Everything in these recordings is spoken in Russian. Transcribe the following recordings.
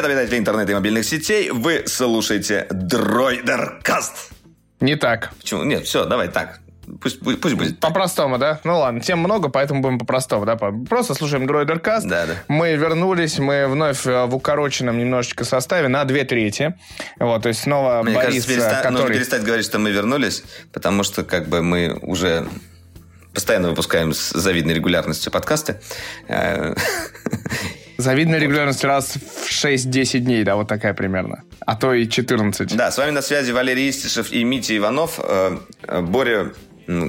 Привет, обитатели интернета и мобильных сетей. Вы слушаете Дроидеркаст. Не так. Почему? Нет, все, давай так. Пусть, пусть, пусть будет. По-простому, да? Ну ладно, тем много, поэтому будем по-простому, да? Просто слушаем Дроидеркаст. Да, да. Мы вернулись, мы вновь э, в укороченном немножечко составе на две трети. Вот, то есть снова Мне Борис, кажется, переста... который... нужно перестать говорить, что мы вернулись, потому что как бы мы уже постоянно выпускаем с завидной регулярностью подкасты. Э, Завидная регулярность раз в 6-10 дней, да, вот такая примерно. А то и 14. Да, с вами на связи Валерий Истишев и Митя Иванов. Э, Боря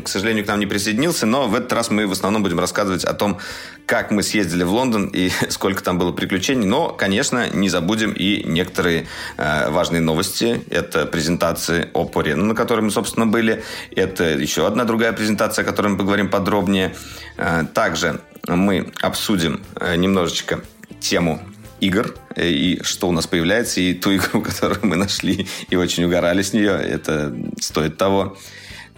к сожалению, к нам не присоединился, но в этот раз мы в основном будем рассказывать о том, как мы съездили в Лондон и сколько там было приключений. Но, конечно, не забудем и некоторые э, важные новости. Это презентации Oppo Reno, на которой мы, собственно, были. Это еще одна другая презентация, о которой мы поговорим подробнее. Э, также мы обсудим э, немножечко тему игр и что у нас появляется, и ту игру, которую мы нашли и очень угорали с нее. Это стоит того.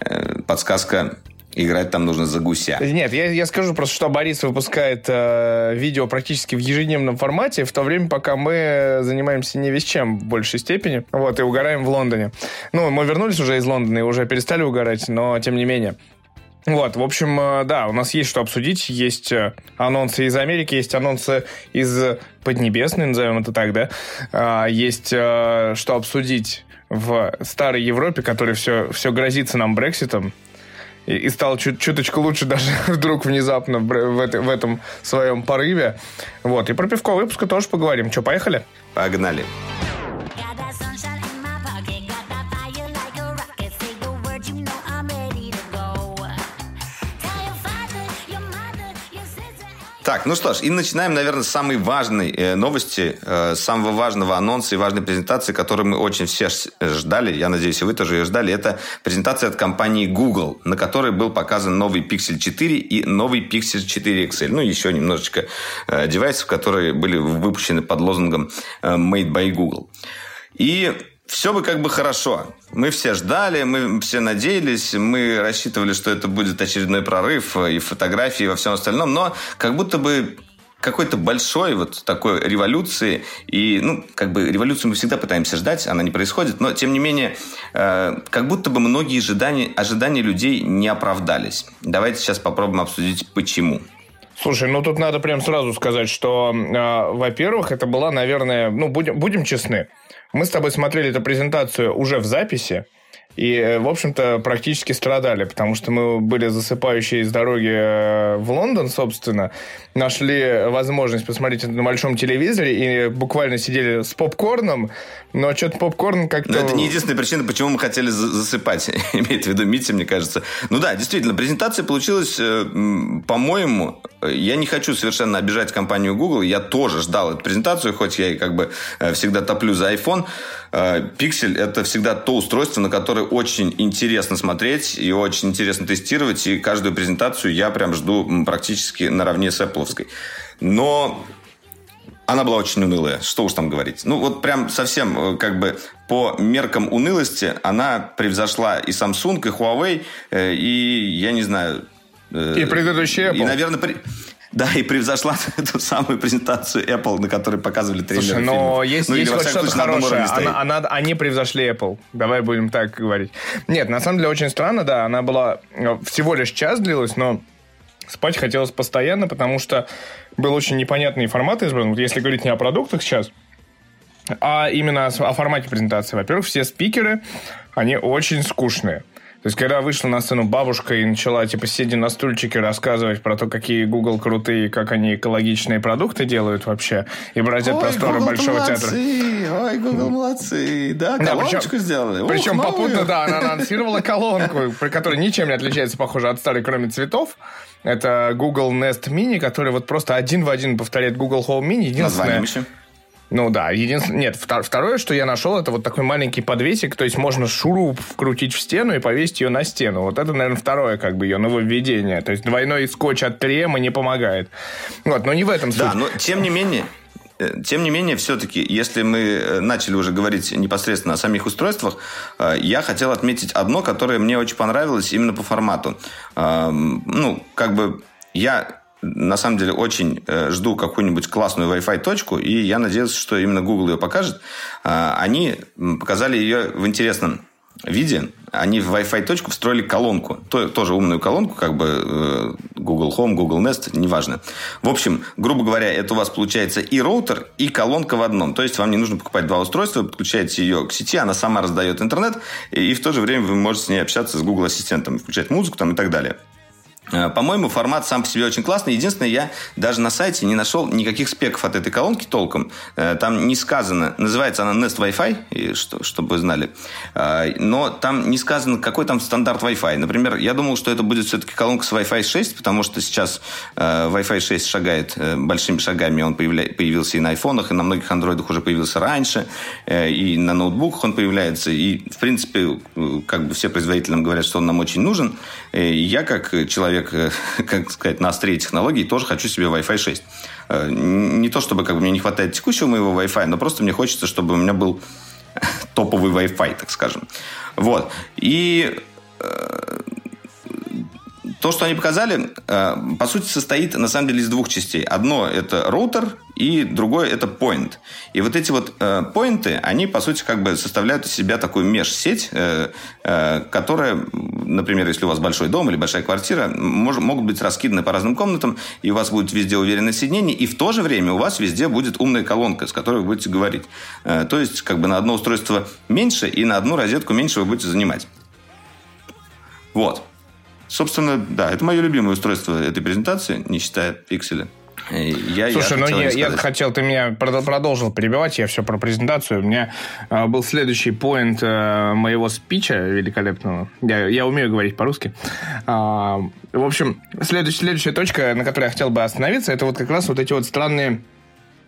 Э, подсказка Играть там нужно за гуся. Нет, я, я скажу просто, что Борис выпускает э, видео практически в ежедневном формате, в то время, пока мы занимаемся не весь чем в большей степени, вот, и угораем в Лондоне. Ну, мы вернулись уже из Лондона и уже перестали угорать, но тем не менее. Вот, в общем, э, да, у нас есть что обсудить. Есть э, анонсы из Америки, есть анонсы из Поднебесной, назовем это так, да. А, есть что обсудить в старой Европе, которая все, все грозится нам Брекситом, и, и стал чуть, чуточку лучше даже вдруг внезапно в, в, в этом своем порыве. Вот, и про пивко выпуска тоже поговорим. Что, поехали? Погнали. Так, ну что ж, и начинаем, наверное, с самой важной э, новости, э, самого важного анонса и важной презентации, которую мы очень все ждали. Я надеюсь, и вы тоже ее ждали. Это презентация от компании Google, на которой был показан новый Pixel 4 и новый Pixel 4 XL. Ну, еще немножечко э, девайсов, которые были выпущены под лозунгом э, Made by Google. И все бы как бы хорошо. Мы все ждали, мы все надеялись, мы рассчитывали, что это будет очередной прорыв и фотографии, и во всем остальном, но как будто бы какой-то большой вот такой революции. И, ну, как бы революцию мы всегда пытаемся ждать, она не происходит, но, тем не менее, э, как будто бы многие ожидания, ожидания людей не оправдались. Давайте сейчас попробуем обсудить, почему. Слушай, ну тут надо прям сразу сказать, что, э, во-первых, это была, наверное, ну, будем, будем честны, мы с тобой смотрели эту презентацию уже в записи, и, э, в общем-то, практически страдали, потому что мы были засыпающие из дороги э, в Лондон, собственно, нашли возможность посмотреть это на большом телевизоре и буквально сидели с попкорном, но что-то попкорн как-то... Но это не единственная причина, почему мы хотели засыпать, имеет в виду Митя, мне кажется. Ну да, действительно, презентация получилась, э, по-моему, я не хочу совершенно обижать компанию Google, я тоже ждал эту презентацию, хоть я и как бы всегда топлю за iPhone. Pixel – это всегда то устройство, на которое очень интересно смотреть и очень интересно тестировать. И каждую презентацию я прям жду практически наравне с Apple. Но она была очень унылая. Что уж там говорить. Ну, вот прям совсем э, как бы по меркам унылости она превзошла и Samsung, и Huawei, э, и, я не знаю... Э, и предыдущие Apple. И, наверное, при... Да, и превзошла ту самую презентацию Apple, на которой показывали трейлеры Слушай, но есть, ну, есть вот что-то хорошее. Она, она, они превзошли Apple. Давай будем так говорить. Нет, на самом деле очень странно, да. Она была э, всего лишь час длилась, но спать хотелось постоянно, потому что был очень непонятный формат избран. Вот если говорить не о продуктах сейчас, а именно о формате презентации. Во-первых, все спикеры, они очень скучные. То есть, когда вышла на сцену бабушка и начала, типа, сидя на стульчике, рассказывать про то, какие Google крутые, как они экологичные продукты делают вообще, и бразят просторы Google большого молодцы, театра. Ой, Google молодцы. Да, колоночку да, причем, сделали. Причем Ух, попутно, да, она анонсировала колонку, при которой ничем не отличается, похоже, от старой, кроме цветов. Это Google Nest Mini, который вот просто один в один повторяет Google Home Mini. Единственное? Ну да, единственное... Нет, второе, что я нашел, это вот такой маленький подвесик, то есть можно шуруп вкрутить в стену и повесить ее на стену. Вот это, наверное, второе как бы ее нововведение. То есть двойной скотч от 3 не помогает. Вот, но не в этом суть. Да, но тем не менее, э, тем не менее, все-таки, если мы э, начали уже говорить непосредственно о самих устройствах, э, я хотел отметить одно, которое мне очень понравилось именно по формату. Ну, как бы я на самом деле очень э, жду какую-нибудь классную Wi-Fi точку, и я надеюсь, что именно Google ее покажет. Э, они показали ее в интересном виде. Они в Wi-Fi точку встроили колонку, то, тоже умную колонку, как бы э, Google Home, Google Nest, неважно. В общем, грубо говоря, это у вас получается и роутер, и колонка в одном. То есть вам не нужно покупать два устройства, подключаете ее к сети, она сама раздает интернет, и в то же время вы можете с ней общаться с Google Ассистентом, включать музыку там и так далее. Э, по-моему, формат сам по себе очень классный. Единственное, я даже на сайте не нашел никаких спеков от этой колонки толком. Э, там не сказано, называется она Nest Wi-Fi, что, чтобы вы знали. Э, но там не сказано, какой там стандарт Wi-Fi. Например, я думал, что это будет все-таки колонка с Wi-Fi 6, потому что сейчас Wi-Fi 6 шагает большими шагами. Он появился и на айфонах, и на многих андроидах уже появился раньше, и на ноутбуках он появляется. И, в принципе, как бы все производители говорят, что он нам очень нужен. Я, как человек, человек, э, как сказать, на острие технологий, тоже хочу себе Wi-Fi 6. Э, не то, чтобы как бы, мне не хватает текущего моего Wi-Fi, но просто мне хочется, чтобы у меня был топовый Wi-Fi, так скажем. Вот. И э, то, что они показали, э, по сути, состоит на самом деле из двух частей. Одно – это роутер, и другое – это point. И вот эти вот э, поинты, они, по сути, как бы составляют из себя такую межсеть, э, которая, например, если у вас большой дом или большая квартира, могут быть раскиданы по разным комнатам, и у вас будет везде уверенное соединение, и в то же время у вас везде будет умная колонка, с которой вы будете говорить. То есть, как бы на одно устройство меньше, и на одну розетку меньше вы будете занимать. Вот. Собственно, да, это мое любимое устройство этой презентации, не считая пикселя. Я, Слушай, я ну я, я хотел, ты меня продолжил перебивать, я все про презентацию. У меня э, был следующий поинт э, моего спича великолепного. Я, я умею говорить по-русски. Э, в общем, следующая, следующая точка, на которой я хотел бы остановиться, это вот как раз вот эти вот странные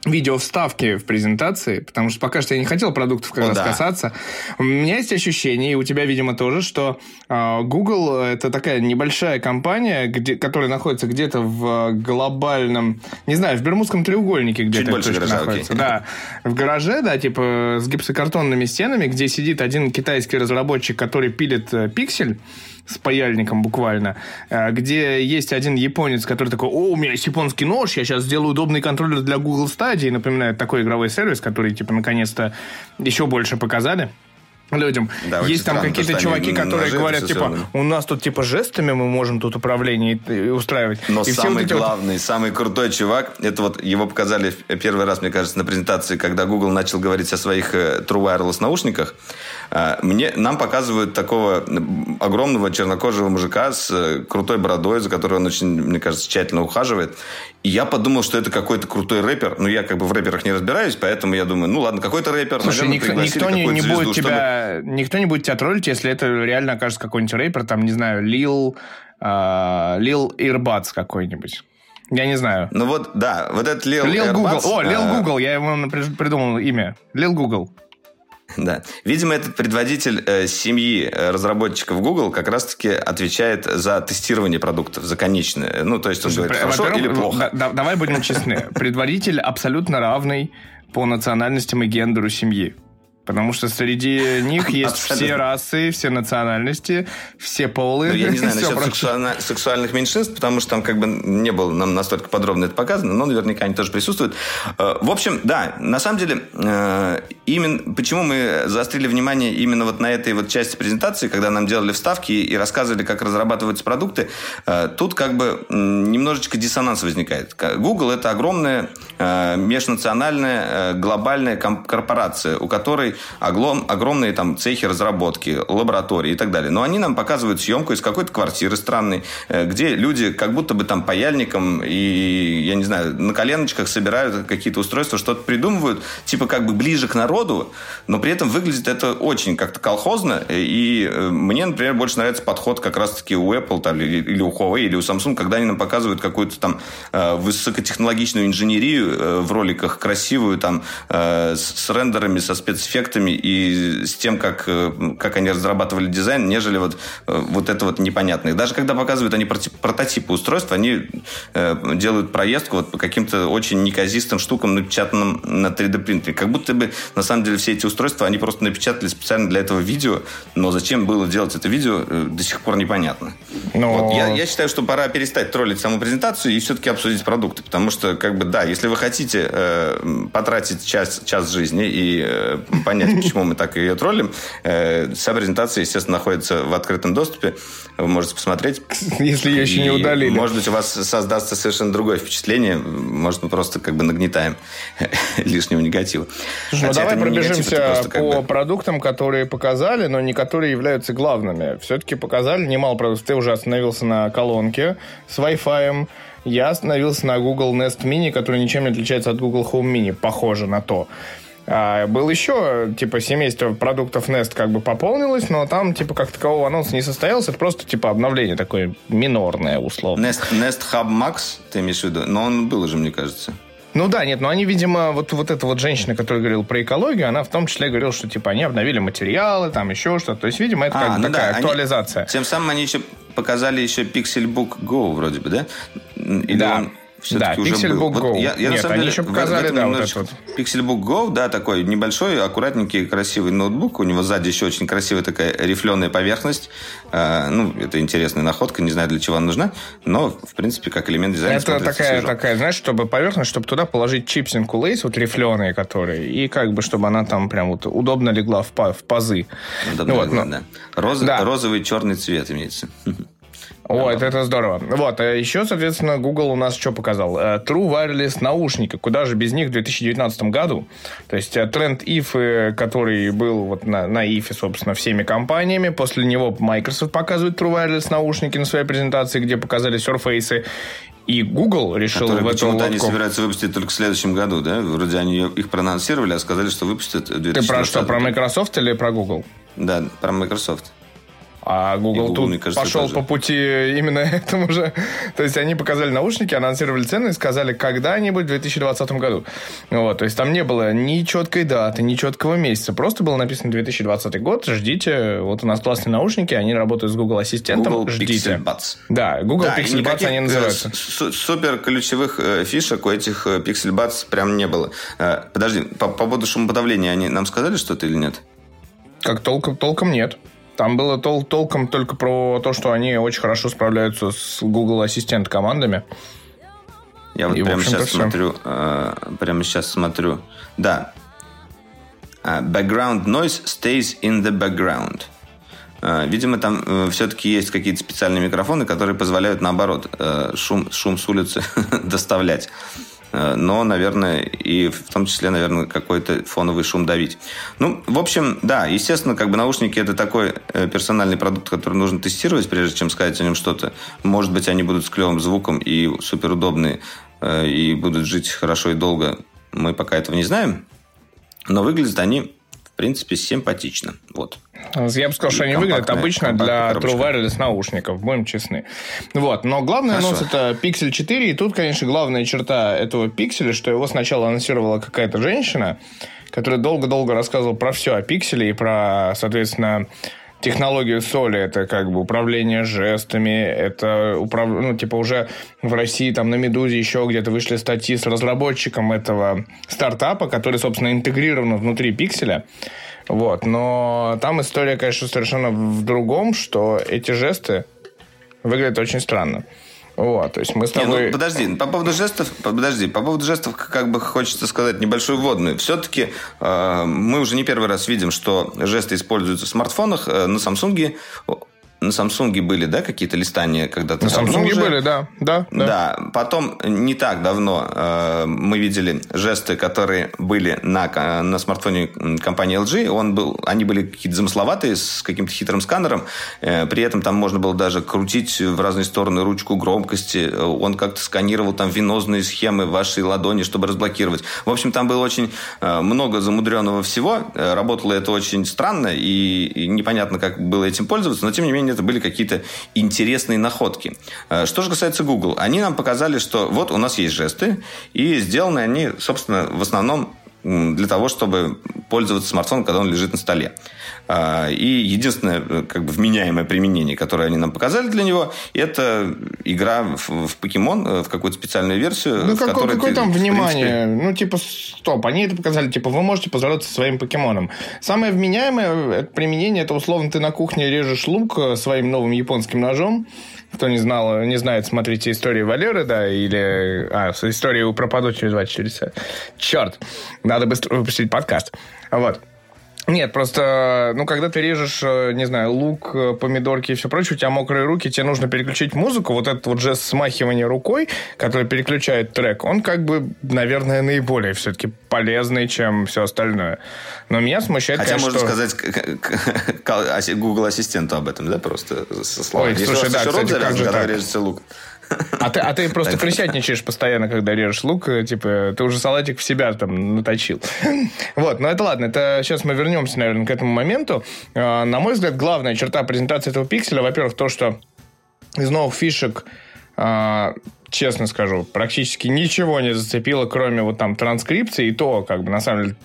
видео вставки в презентации, потому что пока что я не хотел продуктов как О, раз да. касаться. У меня есть ощущение, и у тебя, видимо, тоже, что э, Google это такая небольшая компания, где, которая находится где-то в глобальном, не знаю, в Бермудском треугольнике где-то больше гаража, находится. Окей. Да, в гараже, да, типа с гипсокартонными стенами, где сидит один китайский разработчик, который пилит э, пиксель с паяльником буквально, э, где есть один японец, который такой, о, у меня есть японский нож, я сейчас сделаю удобный контроллер для Google Stadia, напоминает такой игровой сервис, который, типа, наконец-то еще больше показали людям. Да, есть там какие-то чуваки, которые говорят, типа, у нас тут типа жестами мы можем тут управление устраивать. Но и самый вот главный, вот... самый крутой чувак, это вот его показали первый раз, мне кажется, на презентации, когда Google начал говорить о своих э, True Wireless наушниках. А, мне, нам показывают такого огромного чернокожего мужика с э, крутой бородой, за которой он очень, мне кажется, тщательно ухаживает. И я подумал, что это какой-то крутой рэпер. Но я как бы в рэперах не разбираюсь, поэтому я думаю, ну ладно, какой-то рэпер. Слушай, наверное, никто, никто не, не звезду, будет тебя, чтобы... никто не будет тебя троллить, если это реально окажется какой-нибудь рэпер, там, не знаю, Лил, uh, Лил Ирбац какой-нибудь. Я не знаю. Ну вот, да, вот этот Лил Лил Google. О, Лил Google, я ему придумал имя. Лил Google. Да. Видимо, этот предводитель э, семьи э, разработчиков Google как раз-таки отвечает за тестирование продуктов, за конечное. Ну, то есть он говорит, хорошо или плохо. Да, давай будем честны. Предводитель абсолютно равный по национальностям и гендеру семьи. Потому что среди них есть все расы, все национальности, все полы. Ну, я не знаю насчет сексуально, сексуальных меньшинств, потому что там как бы не было нам настолько подробно это показано, но наверняка они тоже присутствуют. Э, в общем, да, на самом деле, э, именно почему мы заострили внимание именно вот на этой вот части презентации, когда нам делали вставки и рассказывали, как разрабатываются продукты, э, тут как бы немножечко диссонанс возникает. Google это огромная межнациональная глобальная корпорация, у которой огром, огромные там цехи разработки, лаборатории и так далее. Но они нам показывают съемку из какой-то квартиры странной, э, где люди как будто бы там паяльником и, я не знаю, на коленочках собирают какие-то устройства, что-то придумывают, типа как бы ближе к народу, но при этом выглядит это очень как-то колхозно. И э, мне, например, больше нравится подход как раз-таки у Apple там, или у Huawei, или у Samsung, когда они нам показывают какую-то там э, высокотехнологичную инженерию в роликах, красивую, там, с рендерами, со спецэффектами, эффектами и с тем, как, как они разрабатывали дизайн, нежели вот, вот это вот непонятное. Даже когда показывают они прототипы устройств, они делают проездку вот по каким-то очень неказистым штукам, напечатанным на 3D принтере. Как будто бы, на самом деле, все эти устройства, они просто напечатали специально для этого видео, но зачем было делать это видео, до сих пор непонятно. Но... Вот, я, я считаю, что пора перестать троллить саму презентацию и все-таки обсудить продукты, потому что, как бы, да, если вы хотите э, потратить час, час жизни и э, понять, почему мы так ее троллим, э, вся презентация, естественно, находится в открытом доступе, вы можете посмотреть. Если ее еще не удалили. Может быть, у вас создастся совершенно другое впечатление, может, мы просто как бы нагнетаем лишнего негатива. Слушай, ну давай пробежимся по продуктам, которые показали, но не которые являются главными. Все-таки показали немало продуктов. Ты уже остановился на колонке с Wi-Fi. Я остановился на Google Nest Mini, который ничем не отличается от Google Home Mini. Похоже на то. А, был еще, типа, семейство продуктов Nest как бы пополнилось, но там, типа, как такового анонса не состоялось. Это просто, типа, обновление такое минорное, условно. Nest, Nest Hub Max, ты имеешь в виду? Но он был уже, мне кажется. Ну да, нет, но они, видимо, вот, вот эта вот женщина, которая говорила про экологию, она в том числе говорила, что типа они обновили материалы, там еще что-то. То есть, видимо, это а, как ну такая да, актуализация. Они, тем самым они еще показали еще Pixelbook Go вроде бы, да? Или да. Он все-таки да, уже Pixelbook был. Go. Вот я, я, Нет, они деле, еще показали, да, вот этот вот. Pixelbook Go, да, такой небольшой, аккуратненький, красивый ноутбук. У него сзади еще очень красивая такая рифленая поверхность. А, ну, это интересная находка, не знаю, для чего она нужна, но, в принципе, как элемент дизайна Это такая, свежо. такая, знаешь, чтобы поверхность, чтобы туда положить чипсинку лейс, вот рифленые которые, и как бы, чтобы она там прям вот удобно легла в, в пазы. Удобно вот, легла, но... да. Роз, да. Розовый черный цвет имеется. О, это, это здорово. Вот, а еще, соответственно, Google у нас что показал? Э, True Wireless наушники. Куда же без них в 2019 году? То есть э, тренд IF, который был вот на, на IF, собственно, всеми компаниями. После него Microsoft показывает True Wireless наушники на своей презентации, где показали Surface. И Google решил Которые в эту лодку... они собираются выпустить только в следующем году, да? Вроде они их проанонсировали, а сказали, что выпустят в 2020 Ты про что, про Microsoft или про Google? Да, про Microsoft. А Google, Google тут кажется, пошел тоже. по пути именно этому же. То есть они показали наушники, анонсировали цены и сказали, когда-нибудь в 2020 году. Вот, то есть там не было ни четкой даты, ни четкого месяца. Просто было написано 2020 год, ждите. Вот у нас классные наушники, они работают с Google Ассистентом, Google ждите. Pixel Buds. Да, Google да, Pixel Buds они э, называются. Супер ключевых э, фишек у этих э, Pixel Buds прям не было. Подожди, по, по поводу шумоподавления они нам сказали что-то или нет? Как толком, толком нет. Там было тол толком только про то, что они очень хорошо справляются с Google Ассистент командами. Я вот И, прямо сейчас все. смотрю, э, прямо сейчас смотрю. Да. Uh, background noise stays in the background. Uh, видимо, там uh, все-таки есть какие-то специальные микрофоны, которые позволяют, наоборот, шум, шум с улицы доставлять. Э, но, наверное, и в том числе, наверное, какой-то фоновый шум давить. Ну, в общем, да, естественно, как бы наушники это такой э, персональный продукт, который нужно тестировать, прежде чем сказать о нем что-то. Может быть, они будут с клевым звуком и суперудобные, э, и будут жить хорошо и долго. Мы пока этого не знаем. Но выглядят они, в принципе, симпатично. Вот. Я бы сказал, что они выглядят обычно для True Wireless наушников, будем честны. Вот. Но главный Хорошо. анонс это Pixel 4. И тут, конечно, главная черта этого пикселя, что его сначала анонсировала какая-то женщина, которая долго-долго рассказывала про все о пикселе и про, соответственно, технологию соли, это как бы управление жестами, это управ... ну, типа уже в России там на Медузе еще где-то вышли статьи с разработчиком этого стартапа, который, собственно, интегрирован внутри пикселя. Вот, но там история, конечно, совершенно в другом, что эти жесты выглядят очень странно. Вот, то есть мы с тобой... Не, ну, подожди, по поводу жестов, подожди, по поводу жестов, как бы хочется сказать небольшую вводную. Все-таки э, мы уже не первый раз видим, что жесты используются в смартфонах. Э, на Samsung на Samsung были, да, какие-то листания когда-то? На Samsung уже... были, да, да, да. Да, потом не так давно э, мы видели жесты, которые были на, на смартфоне компании LG. Он был, они были какие-то замысловатые, с каким-то хитрым сканером. Э, при этом там можно было даже крутить в разные стороны ручку громкости. Он как-то сканировал там венозные схемы вашей ладони, чтобы разблокировать. В общем, там было очень э, много замудренного всего. Э, работало это очень странно и, и непонятно, как было этим пользоваться, но тем не менее это были какие-то интересные находки. Э, что же касается Google, они нам показали, что вот у нас есть жесты, и сделаны они, собственно, в основном для того, чтобы пользоваться смартфоном, когда он лежит на столе. А, и единственное э, как бы вменяемое применение, которое они нам показали для него, это игра в, в покемон, э, в какую-то специальную версию. Ну, какое, какое ты, там внимание? принципе, Ну, типа, стоп, они это показали, типа, вы можете поздороваться со своим покемоном. Самое вменяемое это применение, это, условно, ты на кухне режешь лук э, своим новым японским ножом, кто не знал, не знает, смотрите историю Валеры, да, или... А, историю пропадут через 24 часа. Черт, надо быстро выпустить подкаст. Вот. Нет, просто, ну, когда ты режешь, э, не знаю, лук, э, помидорки и все прочее, у тебя мокрые руки, тебе нужно переключить музыку, вот этот вот жест смахивания рукой, который переключает трек, он как бы, наверное, наиболее все-таки полезный, чем все остальное. Но меня смущает, Хотя конечно, можно что... сказать Google ассистенту об этом, да, просто со словами. Ой, слушай, да, кстати, как же так? режется лук. А ты, а ты просто крысятничаешь постоянно, когда режешь лук, э, типа, ты уже салатик в себя там наточил. Вот, но это ладно, это сейчас мы вернемся, наверное, к этому моменту. А, На мой взгляд, главная черта презентации этого пикселя, во-первых, то, что из новых фишек а, честно скажу, практически ничего не зацепило, кроме вот там транскрипции, и то, как бы, на самом деле,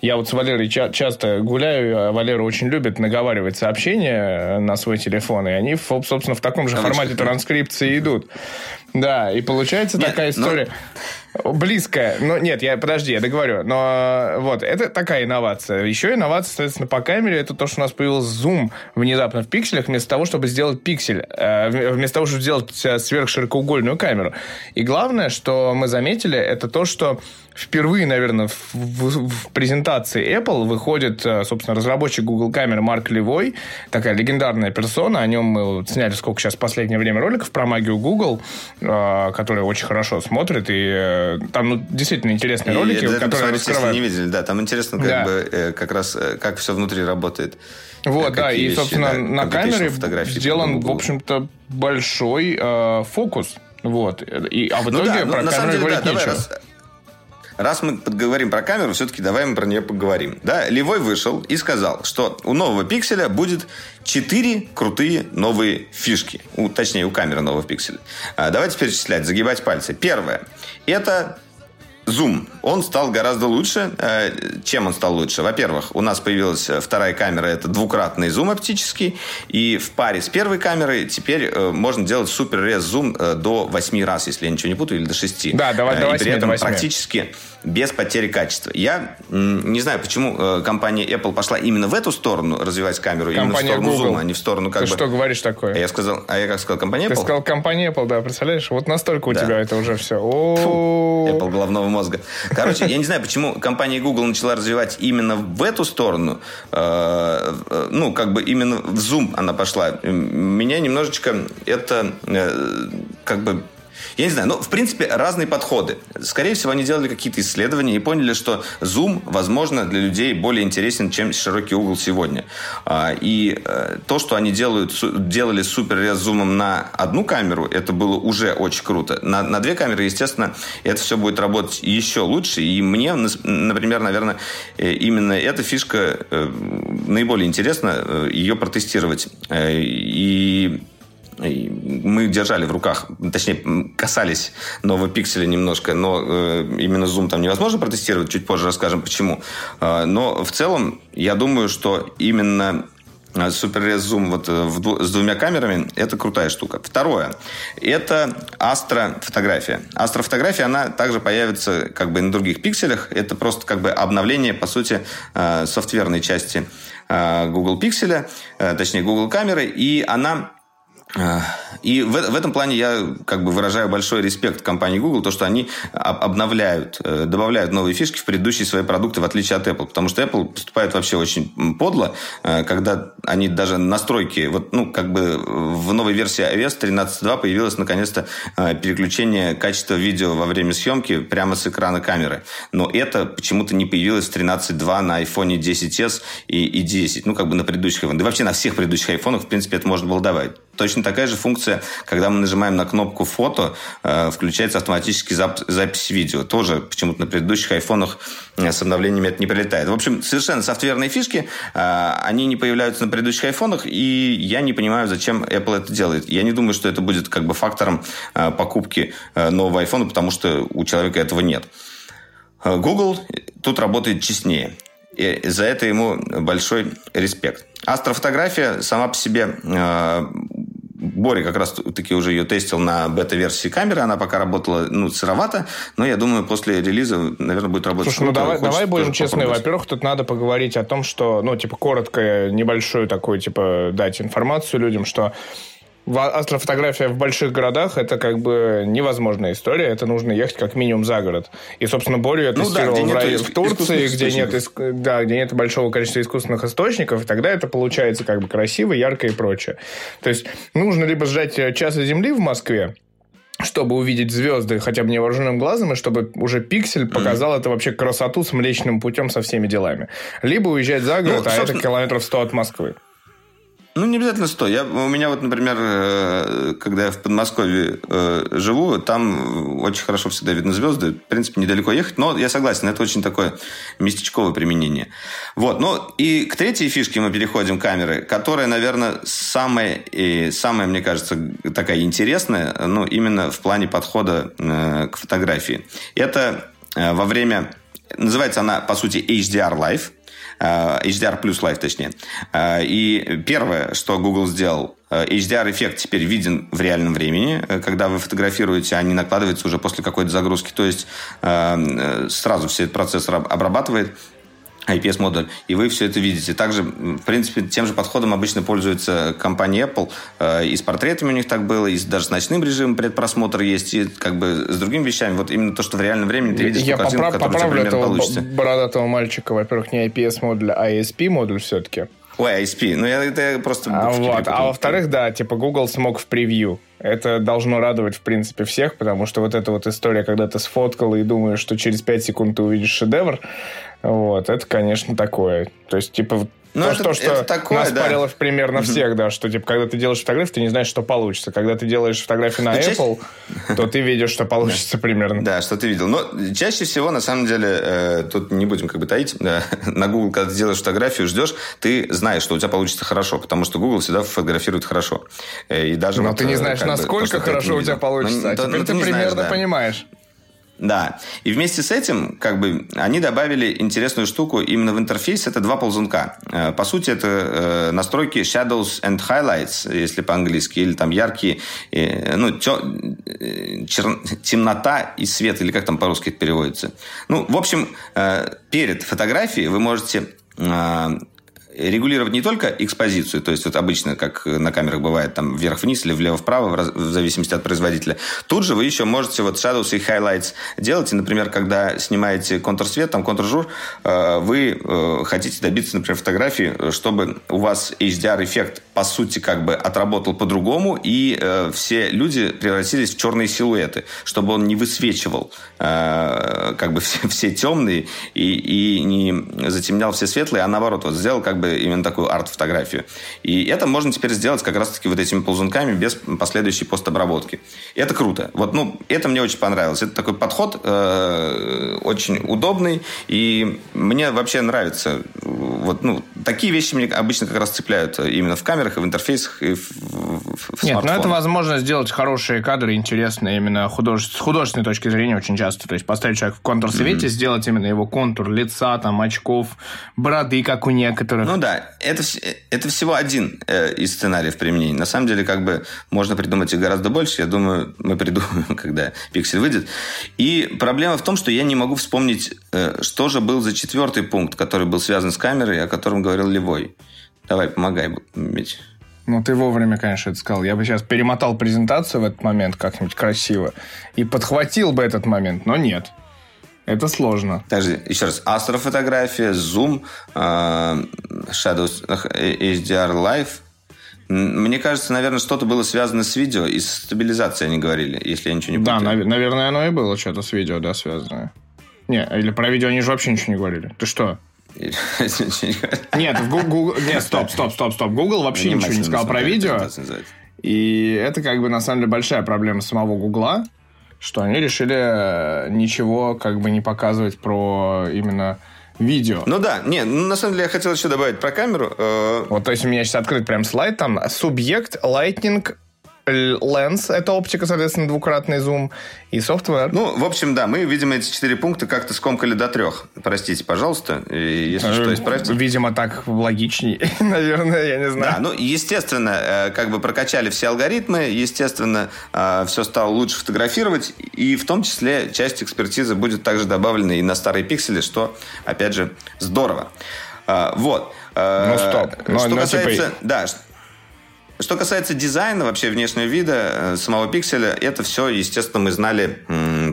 я вот с Валерой ча- часто гуляю, а Валера очень любит наговаривать сообщения на свой телефон, и они, собственно, в таком же формате транскрипции идут. Да, и получается Нет, такая ну- история. Близкая. Но нет, я подожди, я договорю. Но вот, это такая инновация. Еще инновация, соответственно, по камере, это то, что у нас появился зум внезапно в пикселях, вместо того, чтобы сделать пиксель, э, вместо того, чтобы сделать э, сверхширокоугольную камеру. И главное, что мы заметили, это то, что впервые, наверное, в, в- в презентации Apple выходит, э, собственно, разработчик Google камеры Марк Левой, такая легендарная персона, о нем мы сняли сколько сейчас в последнее время роликов про магию Google, э, который очень хорошо смотрит, и э, там ну, действительно интересные И ролики, которые посмотрите, если раскрывают. не видели, да, там интересно, как Да. бы э, как раз э, как все внутри работает. Вот, Э, да, и, вещи, собственно, да, на камере сделан, в общем-то, большой э, фокус. Вот. И, а в Ну итоге да, ну, про на самом камеру деле, да, говорить давай, нечего. раз, раз мы говорим про камеру, все-таки давай мы про нее поговорим. Да, Левой вышел и сказал, что у нового пикселя будет четыре крутые новые фишки. У, точнее, у камеры нового пикселя. А, давайте перечислять, загибать пальцы. Первое. Это Зум, он стал гораздо лучше. Э, Чем он стал лучше? Во-первых, у нас появилась э, вторая камера, это двукратный зум оптический. И в паре с первой камерой теперь э, можно делать супер рез зум до 8 раз, если я ничего не путаю, или до 6. Да, до Э, И 8, при этом до 8. практически без потери качества. Я не знаю, почему компания Apple пошла именно в эту сторону развивать камеру, именно в Компания сторону Google. зума, а не в сторону как Ты бы... что говоришь такое? А я сказал, а я как сказал, компания Ты Apple? сказал компания Apple, да, представляешь? Вот настолько у Да. тебя это уже все. О, Apple головного мозга. Короче, я не знаю, почему компания Google начала развивать именно в эту сторону. Э, э, Ну, как бы именно в Zoom она пошла. Меня немножечко это э, как бы я не знаю, но в принципе разные подходы. Скорее всего, они делали какие-то исследования и поняли, что Zoom, возможно, для людей более интересен, чем широкий угол сегодня. А, И э, то, что они делают, делали супер рез зумом на одну камеру, это было уже очень круто. На, на две камеры, естественно, это все будет работать еще лучше. И мне, например, наверное, э, именно эта фишка э, наиболее интересна, ее протестировать. И мы держали в руках, точнее, касались нового пикселя немножко, но э, именно зум там невозможно протестировать, чуть позже расскажем почему. Э, но в целом, я думаю, что именно э, суперрез зум вот э, с двумя камерами это крутая штука. Второе это астрофотография. Астрофотография она также появится как бы на других пикселях. Это просто как бы обновление по сути э, софтверной части Google пикселя, точнее Google камеры, и она а, И в, в этом плане я как бы выражаю большой респект компании Google, то, что они об- обновляют, э, добавляют новые фишки в предыдущие свои продукты, в отличие от Apple. Потому что Apple поступает вообще очень подло, э, когда они даже настройки, вот, ну, как бы в новой версии iOS 13.2 появилось наконец-то э, переключение качества видео во время съемки прямо с экрана камеры. Но это почему-то не появилось в 13.2 на iPhone 10s и, и 10. Ну, как бы на предыдущих iPhone. Да вообще на всех предыдущих айфонах, в принципе, это можно было добавить. Точно такая же функция, когда мы нажимаем на кнопку фото, э, включается автоматически зап- запись видео. Тоже почему-то на предыдущих айфонах э, с обновлениями это не прилетает. В общем, совершенно софтверные фишки, э, они не появляются на предыдущих айфонах, и я не понимаю, зачем Apple это делает. Я не думаю, что это будет как бы фактором покупки нового айфона, потому что у человека этого нет. Google тут работает честнее. И за это ему большой респект. Астрофотография сама по себе э, Боря как раз таки уже ее тестил на бета-версии камеры. Она пока работала, ну, сыровато, но я думаю, после релиза, наверное, будет работать Слушай, ну давай, давай будем честны. Во-первых, тут надо поговорить о том, что, ну, типа, коротко, небольшую такую, типа, дать информацию людям, что астрофотография в больших городах это как бы невозможная история. Это нужно ехать как минимум за город. И, собственно, Борю я тестировал ну, да, в, рай... в Турции, где нет, иск... да, где нет большого количества искусственных источников, и тогда это получается как бы красиво, ярко и прочее. То есть нужно либо сжать э, часы Земли в Москве, чтобы увидеть звезды хотя бы невооруженным глазом, и чтобы уже пиксель показал mm-hmm. это вообще красоту с Млечным путем со всеми делами. Либо уезжать за город, ну, а это километров 100 от Москвы. Ну, не обязательно 100. Я, у меня вот, например, э, когда я в Подмосковье э, живу, там очень хорошо всегда видно звезды. В принципе, недалеко ехать. Но я согласен, это очень такое местечковое применение. Вот. Ну, и к третьей фишке мы переходим камеры, которая, наверное, самая, и самая, мне кажется, такая интересная, ну, именно в плане подхода э, к фотографии. Это во время... Называется она, по сути, HDR Live – Э, HDR плюс Live, точнее. Э, и первое, что Google сделал, э, HDR-эффект теперь виден в реальном времени. Когда вы фотографируете, они накладываются уже после какой-то загрузки. То есть сразу все этот процессор обрабатывает IPS-модуль, и вы все это видите. Также, в принципе, тем же подходом обычно пользуется компания Apple. Э, и с портретами у них так было, и даже с ночным режимом предпросмотра есть, и как бы с другими вещами. Вот именно то, что в реальном времени ты видишь Я ту картинку, поправ, которая поправлю этого получится. бородатого мальчика. Во-первых, не IPS-модуль, а ISP-модуль все-таки. Ой, ISP. Ну, я, это я просто... А, вот. а во-вторых, да, типа Google смог в превью. Это должно радовать, в принципе, всех, потому что вот эта вот история, когда ты сфоткал и думаешь, что через 5 секунд ты увидишь шедевр, вот, это, конечно, такое. То есть, типа, ну, то, это, то, что это такое, нас да. парило примерно mm всех, да, что типа, когда ты делаешь фотографию, ты не знаешь, что получится. Когда ты делаешь фотографию на Но Apple, чаще... то ты видишь, что получится примерно. Да, что ты видел. Но чаще всего, на самом деле, э, тут не будем как бы таить, да, на Google, когда ты делаешь фотографию, ждешь, ты знаешь, что у тебя получится хорошо, потому что Google всегда фотографирует хорошо. Э, и даже Но вот, ты не э, знаешь, насколько бы, хорошо у тебя получится, ну, а теперь ну, ты примерно знаешь, да. понимаешь. Да. И вместе с этим, как бы, они добавили интересную штуку именно в интерфейс. Это два ползунка. Э, по сути, это э, настройки shadows and highlights, если по-английски, или там яркие, э, ну, чер... темнота и свет, или как там по-русски это переводится. Ну, в общем, перед фотографией вы можете регулировать не только экспозицию, то есть вот обычно, как на камерах бывает, там вверх-вниз или влево-вправо, в зависимости от производителя. Тут же вы еще можете вот shadows и highlights делать. И, например, когда снимаете контур-свет, там контур-жур, э, вы э, хотите добиться, например, фотографии, чтобы у вас HDR-эффект, по сути, как бы отработал по-другому, и э, все люди превратились в черные силуэты, чтобы он не высвечивал как бы все, все темные и, и не затемнял все светлые, а наоборот, вот сделал как бы именно такую арт-фотографию. И это можно теперь сделать как раз-таки вот этими ползунками без последующей постобработки. И это круто. Вот, ну, это мне очень понравилось. Это такой подход э, очень удобный, и мне вообще нравится. Вот, ну, такие вещи мне обычно как раз цепляют именно в камерах, и в интерфейсах, и в, в Нет, ну это возможность сделать хорошие кадры, интересные именно художе... с художественной точки зрения очень часто. То есть поставить человека в контур-свете, mm-hmm. сделать именно его контур лица, там, очков, бороды, как у некоторых. Ну да, это, это всего один э, из сценариев применения. На самом деле, как бы можно придумать их гораздо больше. Я думаю, мы придумаем, когда пиксель выйдет. И проблема в том, что я не могу вспомнить, э, что же был за четвертый пункт, который был связан с камерой, о котором говорил Левой. Давай, помогай, Мить. Ну, ты вовремя, конечно, это сказал. Я бы сейчас перемотал презентацию в этот момент как-нибудь красиво и подхватил бы этот момент, но нет. Это сложно. Также, еще раз, астрофотография, зум, э, Shadows HDR Live. Мне кажется, наверное, что-то было связано с видео и с стабилизацией они говорили, если я ничего не путаю. Да, наверное, оно и было что-то с видео, да, связанное. Не, или про видео они же вообще ничего не говорили. Ты что? Нет, в Google... Нет, стоп, стоп, стоп, стоп. Google вообще ничего не сказал про видео. И это как бы на самом деле большая проблема самого Гугла, что они решили э, ничего как бы не показывать про именно видео. Ну да, не, ну, на самом деле я хотел еще добавить про камеру. Э, вот, то есть у меня сейчас открыт прям слайд, там субъект Lightning ленс, это оптика, соответственно, двукратный зум, и софтвер. Ну, в общем, да, мы, видимо, эти четыре пункта как-то скомкали до трех. Простите, пожалуйста, если что, исправьте. Видимо, так логичней, наверное, я не знаю. Да, ну, естественно, э, как бы прокачали все алгоритмы, естественно, э, все стало лучше фотографировать, и в том числе часть экспертизы будет также добавлена и на старые пиксели, что, опять же, здорово. Э, вот. Ну, стоп. Что но, касается... типа... Да, что касается дизайна, вообще внешнего вида э, самого пикселя, это все, естественно, мы знали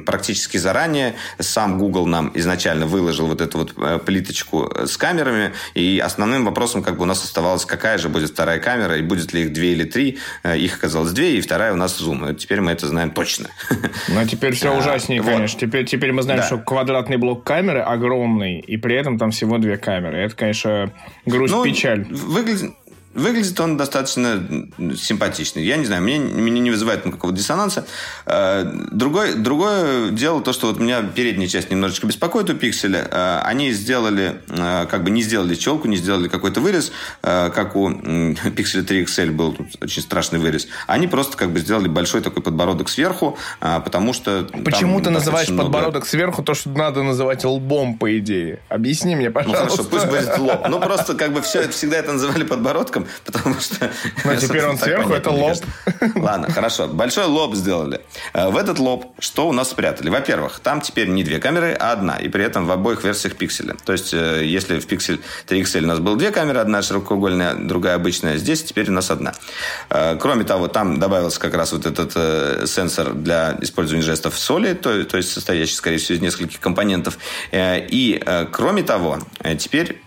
практически заранее. Сам Google нам изначально выложил вот эту вот э, плиточку с камерами, и основным вопросом как бы у нас оставалось, какая же будет вторая камера, и будет ли их две или три. Э, их оказалось две, и вторая у нас. И теперь мы это знаем точно. Ну, а теперь все ужаснее, конечно. Теперь, теперь мы знаем, что квадратный блок камеры огромный, и при этом там всего две камеры. Это, конечно, грусть-печаль. Ну, выглядит, Выглядит он достаточно симпатичный. Я не знаю, мне, мне не вызывает никакого диссонанса. Э, другое, другое дело то, что вот меня передняя часть немножечко беспокоит у пикселя. Э, они сделали, э, как бы не сделали челку, не сделали какой-то вырез, как у пикселя 3 XL был очень страшный вырез. Они просто как бы сделали большой такой подбородок сверху, потому что... Почему ты называешь много... подбородок сверху то, что надо называть лбом, по идее? Объясни мне, пожалуйста. Ну хорошо, пусть будет лоб. Ну просто как бы все, всегда это называли подбородком, человеком, потому что... Ну, теперь он сверху, это лоб. Ладно, хорошо. Большой лоб сделали. Э, в этот лоб что у нас спрятали? Во-первых, там теперь не две камеры, а одна. И при этом в обоих версиях пикселя. То есть, э, если в пиксель 3 XL у нас было две камеры, одна широкоугольная, другая обычная, здесь теперь у нас одна. Э, кроме того, там добавился как раз вот этот сенсор для использования жестов соли, то, то есть состоящий, скорее всего, из нескольких компонентов. И, кроме того, теперь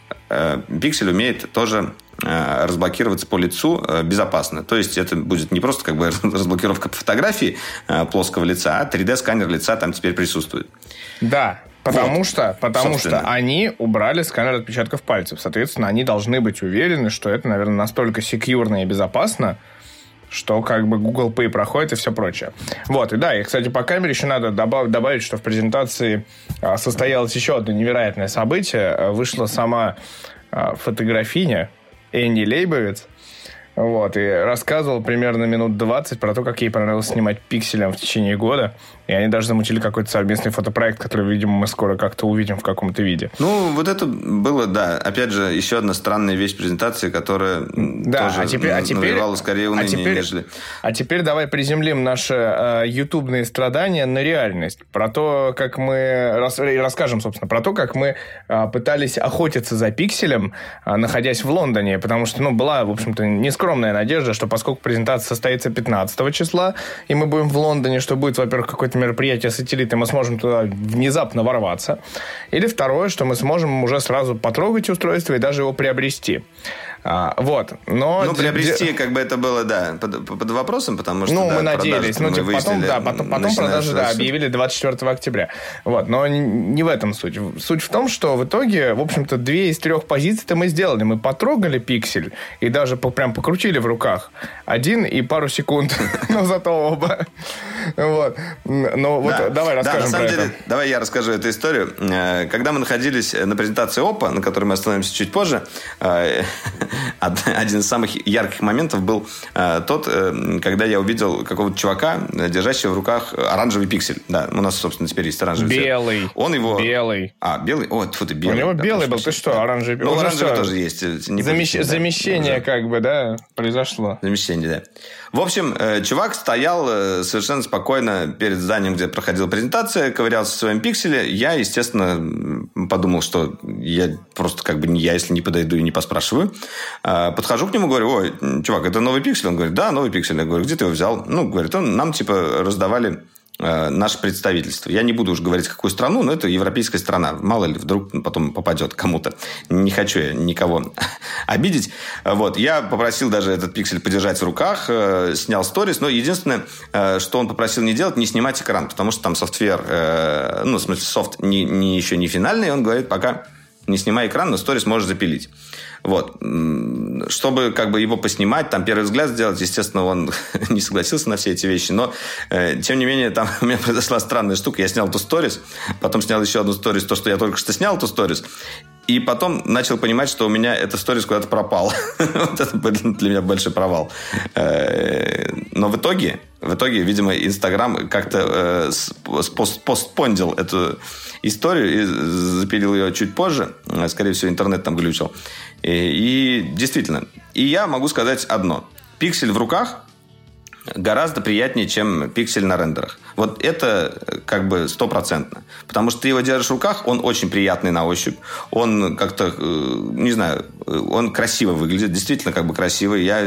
пиксель умеет тоже разблокироваться по лицу э, безопасно. То есть это будет не просто как бы разблокировка по фотографии э, плоского лица, а 3D-сканер лица там теперь присутствует. Да, Потому вот, что, потому что они убрали сканер отпечатков пальцев. Соответственно, они должны быть уверены, что это, наверное, настолько секьюрно и безопасно, что как бы Google Pay проходит и все прочее. Вот, и да, и, кстати, по камере еще надо добав- добавить, что в презентации а, состоялось еще одно невероятное событие. Вышла сама а, фотографиня, Энни Лейбовец, вот, и рассказывал примерно минут 20 про то, как ей понравилось снимать пикселем в течение года. И они даже замутили какой-то совместный фотопроект, который, видимо, мы скоро как-то увидим в каком-то виде. Ну, вот это было, да. Опять же, еще одна странная вещь презентации, которая да, тоже а теперь, а теперь, скорее уныние, а теперь, нежели... А теперь давай приземлим наши э, ютубные страдания на реальность. Про то, как мы... Рас, расскажем, собственно, про то, как мы э, пытались охотиться за пикселем, э, находясь в Лондоне. Потому что, ну, была, в общем-то, нескромная надежда, что поскольку презентация состоится 15 числа, и мы будем в Лондоне, что будет, во-первых, какой-то мероприятие сателлиты, мы сможем туда внезапно ворваться. Или второе, что мы сможем уже сразу потрогать устройство и даже его приобрести. А, вот, но... Ну, приобрести, как бы это было, да, под, под вопросом, потому что... Ну, да, мы надеялись. Ну, типа, потом, да, потом, потом продажи, да, объявили 24 октября. Вот, но не в этом суть. Суть в том, что в итоге, в общем-то, две из трех позиций-то мы сделали. Мы потрогали пиксель и даже по, прям покрутили в руках. Один и пару секунд, но зато оба. Вот. Ну, вот давай расскажем да, на самом деле, это. Давай я расскажу эту историю. Э, когда мы находились на презентации Oppo, на которой мы остановимся чуть позже, э, один из самых ярких моментов был э, тот, э, когда я увидел какого-то чувака, держащего в руках оранжевый пиксель. Да, у нас, собственно, теперь есть оранжевый Белый. Цвет. Он его... Белый. А, белый? О, фу ты, белый. У него да, белый был. Ты что, оранжевый? Ну, оранжевый тоже есть. Замещ... да. Замещение, уже. как бы, да, произошло. Замещение, да. В общем, э, чувак стоял совершенно спокойно перед зданием, где проходила презентация, ковырялся в своем пикселе. Я, естественно, подумал, что я просто как бы не я, если не подойду и не поспрашиваю. А, подхожу к нему, говорю, ой, чувак, это новый пиксель? Он говорит, да, новый пиксель. Я говорю, где ты его взял? Ну, говорит, он нам типа раздавали э, наше представительство. Я не буду уж говорить, какую страну, но это европейская страна. Мало ли, вдруг потом попадет кому-то. Не хочу я никого обидеть. Вот. Я попросил даже этот пиксель подержать в руках, э, снял сторис, но единственное, э, что он попросил не делать, не снимать экран, потому что там софтвер, ну, в смысле, софт не, не, еще не финальный, он говорит, пока не снимай экран, но сторис можешь запилить. Вот. Чтобы как бы его поснимать, там первый взгляд сделать, естественно, он не согласился на все эти вещи, но э, тем не менее там у меня произошла странная штука. Я снял эту сторис, потом снял еще одну сторис, то, что я только что снял эту сторис, И потом начал понимать, что у меня эта сторис куда-то пропала. вот это для меня большой провал. Э, но в итоге, в итоге, видимо, Инстаграм как-то э, постпондил эту историю и запилил ее чуть позже. Скорее всего, интернет там глючил. И, и действительно. И я могу сказать одно. Пиксель в руках гораздо приятнее, чем пиксель на рендерах. Вот это э, как бы стопроцентно. Потому что ты его держишь в руках, он очень приятный на ощупь. Он как-то, э, не знаю, э, он красиво выглядит. Действительно как бы красивый. Я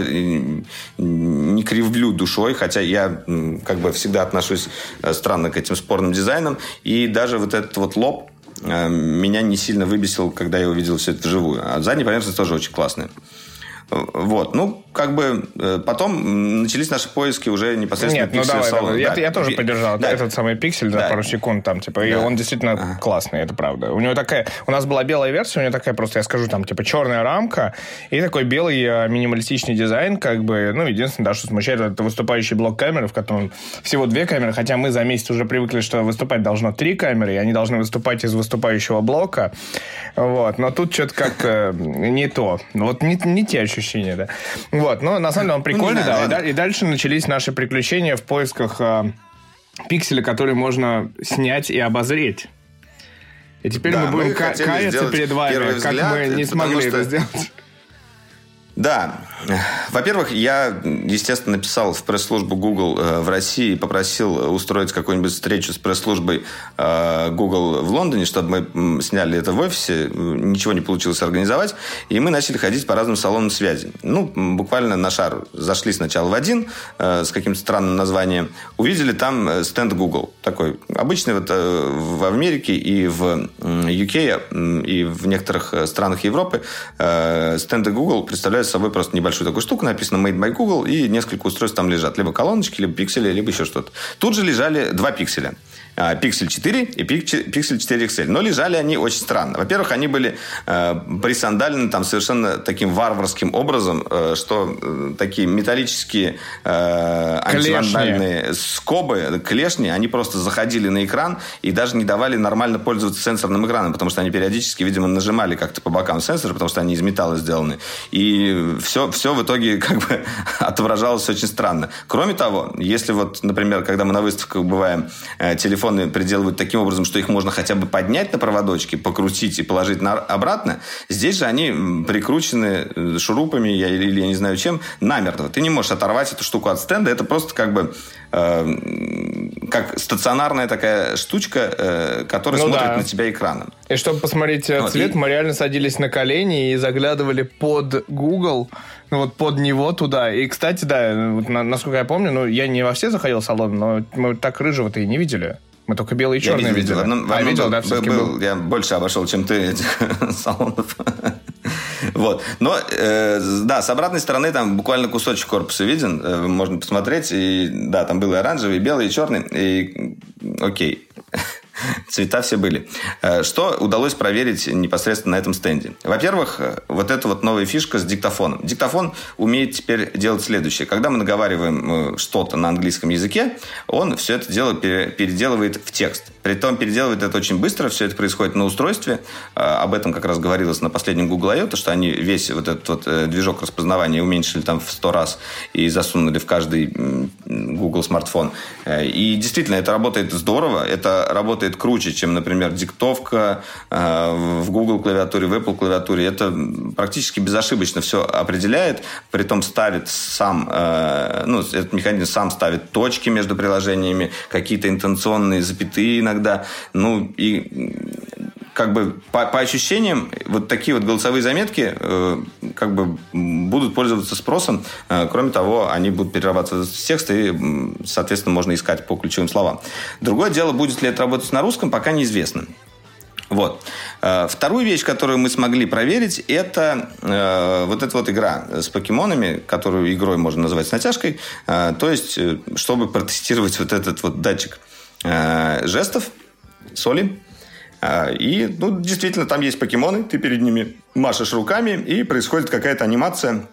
не кривлю душой, хотя я как бы всегда отношусь странно к этим спорным дизайнам. И даже вот этот вот лоб меня не сильно выбесил, когда я увидел все это вживую. А задняя поверхность тоже очень классная. Вот, ну, как бы э, потом начались наши поиски уже непосредственно Нет, ну давай. Я, я тоже поддержал да. этот самый пиксель за да. пару секунд там, типа, да. и он действительно ага. классный, это правда. У него такая, у нас была белая версия, у него такая просто, я скажу, там, типа, черная рамка и такой белый э, минималистичный дизайн, как бы, ну, единственное, да, что смущает, это выступающий блок камеры, в котором всего две камеры, хотя мы за месяц уже привыкли, что выступать должно три камеры, и они должны выступать из выступающего блока, вот, но тут что-то как э, не то, вот не, не те ощущения, да. Вот, но на самом деле он прикольный, ну, да. И, и дальше начались наши приключения в поисках э, пикселя, который можно снять и обозреть. И теперь да, мы будем мы каяться перед вами, как мы не смогли что... это сделать. Да. Во-первых, я, естественно, написал в пресс-службу Google э, в России и попросил устроить какую-нибудь встречу с пресс-службой э, Google в Лондоне, чтобы мы сняли это в офисе. Ничего не получилось организовать. И мы начали ходить по разным салонам связи. Ну, буквально на шар. Зашли сначала в один э, с каким-то странным названием. Увидели там стенд Google. Такой обычный вот в Америке и в UK и в некоторых странах Европы стенды Google представляют собой просто небольшую такую штуку, написано Made by Google, и несколько устройств там лежат. Либо колоночки, либо пиксели, либо еще что-то. Тут же лежали два пикселя. Pixel 4 и Pixel 4 XL. Но лежали они очень странно. Во-первых, они были э, присандалены там совершенно таким варварским образом, э, что э, такие металлические э, антивандальные скобы, клешни, они просто заходили на экран и даже не давали нормально пользоваться сенсорным экраном, потому что они периодически, видимо, нажимали как-то по бокам сенсора, потому что они из металла сделаны. И все, все в итоге как бы отображалось очень странно. Кроме того, если вот, например, когда мы на выставках бываем, э, телефон телефоны приделывают таким образом, что их можно хотя бы поднять на проводочке, покрутить и положить на, обратно. Здесь же они прикручены э, шурупами или, или я не знаю чем намертво. Ты не можешь оторвать эту штуку от стенда. Это просто как бы э, как стационарная такая штучка, э, которая ну, смотрит да. на тебя экраном. И чтобы посмотреть э, вот, цвет, и... мы реально садились на колени и заглядывали под Google, ну вот под него туда. И, кстати, да, насколько я помню, ну я не во все заходил в салон, но мы так рыжего-то и не видели. Мы только белые и черные я видели. В одном, в а, видел, да, был, был. Я больше обошел, чем ты этих салонов. вот. Но, э, да, с обратной стороны там буквально кусочек корпуса виден. Э, можно посмотреть. И, да, там был и оранжевый, и белый, и черный. И, окей. Цвета все были. Э, что удалось проверить непосредственно на этом стенде? Во-первых, э, вот эта вот новая фишка с диктофоном. Диктофон умеет теперь делать следующее. Когда мы наговариваем э, что-то на английском языке, он все это дело переделывает в текст. Притом переделывает это очень быстро, все это происходит на устройстве. Об этом как раз говорилось на последнем Google I.O., то, что они весь вот этот вот движок распознавания уменьшили там в сто раз и засунули в каждый Google смартфон. И действительно, это работает здорово, это работает круче, чем, например, диктовка в Google клавиатуре, в Apple клавиатуре. Это практически безошибочно все определяет, при том ставит сам, ну, этот механизм сам ставит точки между приложениями, какие-то интенционные запятые иногда. Ну, и как бы по, по ощущениям вот такие вот голосовые заметки э, как бы будут пользоваться спросом. Э, кроме того, они будут перерабатываться в текст и, соответственно, можно искать по ключевым словам. Другое дело, будет ли это работать на русском, пока неизвестно. Вот. Э, вторую вещь, которую мы смогли проверить, это э, вот эта вот игра с покемонами, которую игрой можно назвать с натяжкой. Э, то есть, э, чтобы протестировать вот этот вот датчик Э, жестов, соли. Э, и, ну, действительно, там есть покемоны, ты перед ними машешь руками, и происходит какая-то анимация.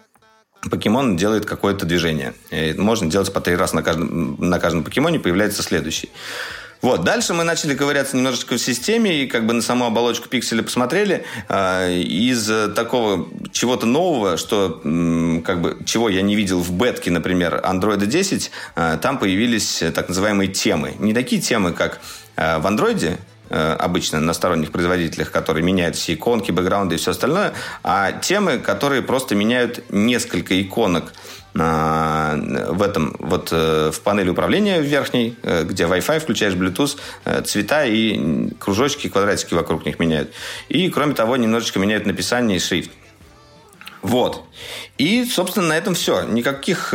Покемон делает какое-то движение. И можно делать по три раза на каждом, на каждом покемоне, появляется следующий. Вот, дальше мы начали ковыряться немножечко в системе и как бы на саму оболочку пикселя посмотрели. Э, из такого чего-то нового, что как бы чего я не видел в бетке, например, Android 10, э, там появились так называемые темы. Не такие темы, как э, в э, обычно на сторонних производителях, которые меняют все иконки, бэкграунды и все остальное, а темы, которые просто меняют несколько иконок в этом вот э, в панели управления верхней, э, где Wi-Fi включаешь Bluetooth, э, цвета и кружочки, квадратики вокруг них меняют. И, кроме того, немножечко меняют написание и шрифт. Вот. И, собственно, на этом все. Никаких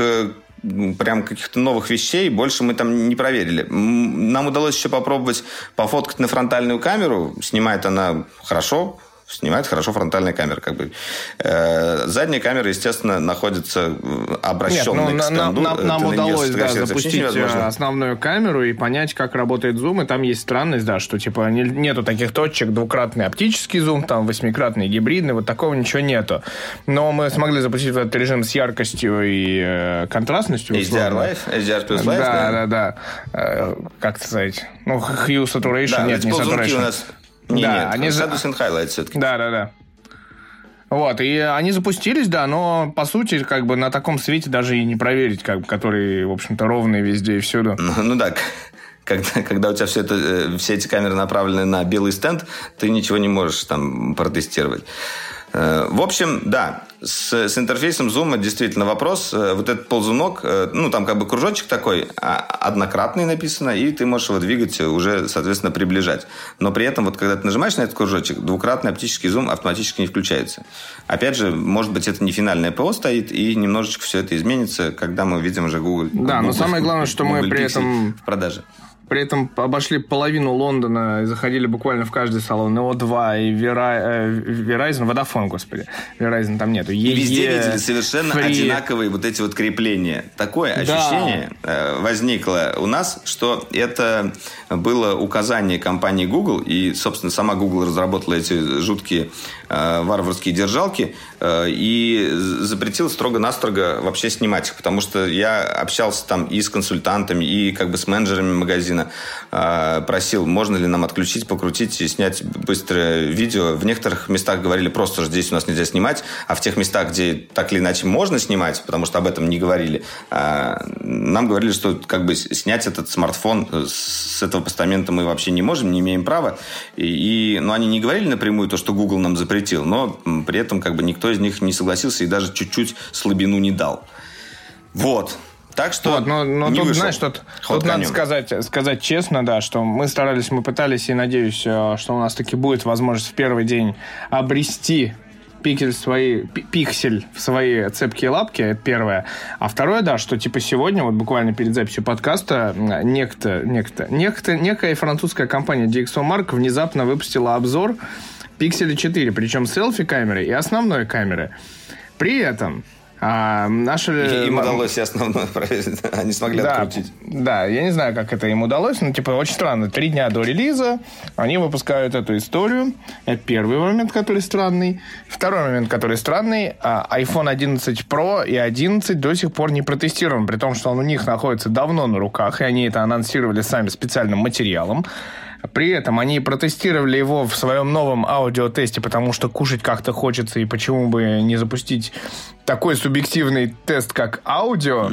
прям каких-то новых вещей больше мы там не проверили. Нам удалось еще попробовать пофоткать на фронтальную камеру. Снимает она хорошо, снимает хорошо фронтальная камера. Как бы. Э, задняя камера, естественно, находится обращенной Нет, ну, к стенду. На, на, нам удалось да, запустить э, основную камеру и понять, как работает зум. И там есть странность, да, что типа не, нету таких точек, двукратный оптический зум, там восьмикратный гибридный, вот такого ничего нету. Но мы смогли запустить этот режим с яркостью и э, контрастностью. HDR Live, HDR plus Live. Да, да, да. да. Э, как сказать? Ну, Hue Saturation, да, нет, не Saturation. У нас не, да, нет, они Shadows and Highlights все-таки. Да, да, да. Вот, и они запустились, да, но по сути, как бы на таком свете даже и не проверить, как бы, который, в общем-то, ровный везде и всюду. Ну, ну да, когда, когда у тебя все, это, э, все эти камеры направлены на белый стенд, ты ничего не можешь там протестировать. Э, в общем, да, с, с интерфейсом Zoom действительно вопрос. Э, вот этот ползунок, э, ну, там как бы кружочек такой, а, однократный написано, и ты можешь его двигать, уже, соответственно, приближать. Но при этом, вот когда ты нажимаешь на этот кружочек, двукратный оптический зум автоматически не включается. Опять же, может быть, это не финальное ПО стоит, и немножечко все это изменится, когда мы видим уже Google. Да, Google, но самое главное, что Google мы при этом... В продаже. При этом обошли половину Лондона и заходили буквально в каждый салон. И О2, и Verizon, Vodafone, господи. Verizon там нету. И везде видели совершенно free. одинаковые вот эти вот крепления. Такое да. ощущение э, возникло у нас, что это было указание компании Google, и, собственно, сама Google разработала эти жуткие э, варварские держалки, э, и запретила строго-настрого вообще снимать их, потому что я общался там и с консультантами, и как бы с менеджерами магазина, э, просил, можно ли нам отключить, покрутить и снять быстрое видео. В некоторых местах говорили просто, что здесь у нас нельзя снимать, а в тех местах, где так или иначе можно снимать, потому что об этом не говорили, э, нам говорили, что как бы снять этот смартфон с этого постамента мы вообще не можем, не имеем права. И, но они не говорили напрямую то, что Google нам запретил, но при этом как бы никто из них не согласился и даже чуть-чуть слабину не дал. Вот. Так что вот, но, но не тут, вышел знаешь, тут, тут надо сказать, сказать честно, да, что мы старались, мы пытались, и надеюсь, э, что у нас таки будет возможность в первый день обрести пиксель, свои, пиксель в свои цепкие лапки, это первое. А второе, да, что типа сегодня, вот буквально перед записью подкаста, некто, некто, некто, некая французская компания DxOMark внезапно выпустила обзор Pixel 4, причем селфи-камеры и основной камеры. При этом а наши... Им удалось и основное проверить. Они смогли да, открутить. Да, я не знаю, как это им удалось, но типа очень странно. Три дня до релиза они выпускают эту историю. Это первый момент, который странный. Второй момент, который странный. А, iPhone 11 Pro и 11 до сих пор не протестирован, при том, что он у них находится давно на руках, и они это анонсировали сами специальным материалом. При этом они протестировали его в своем новом аудиотесте, потому что кушать как-то хочется, и почему бы не запустить такой субъективный тест, как аудио.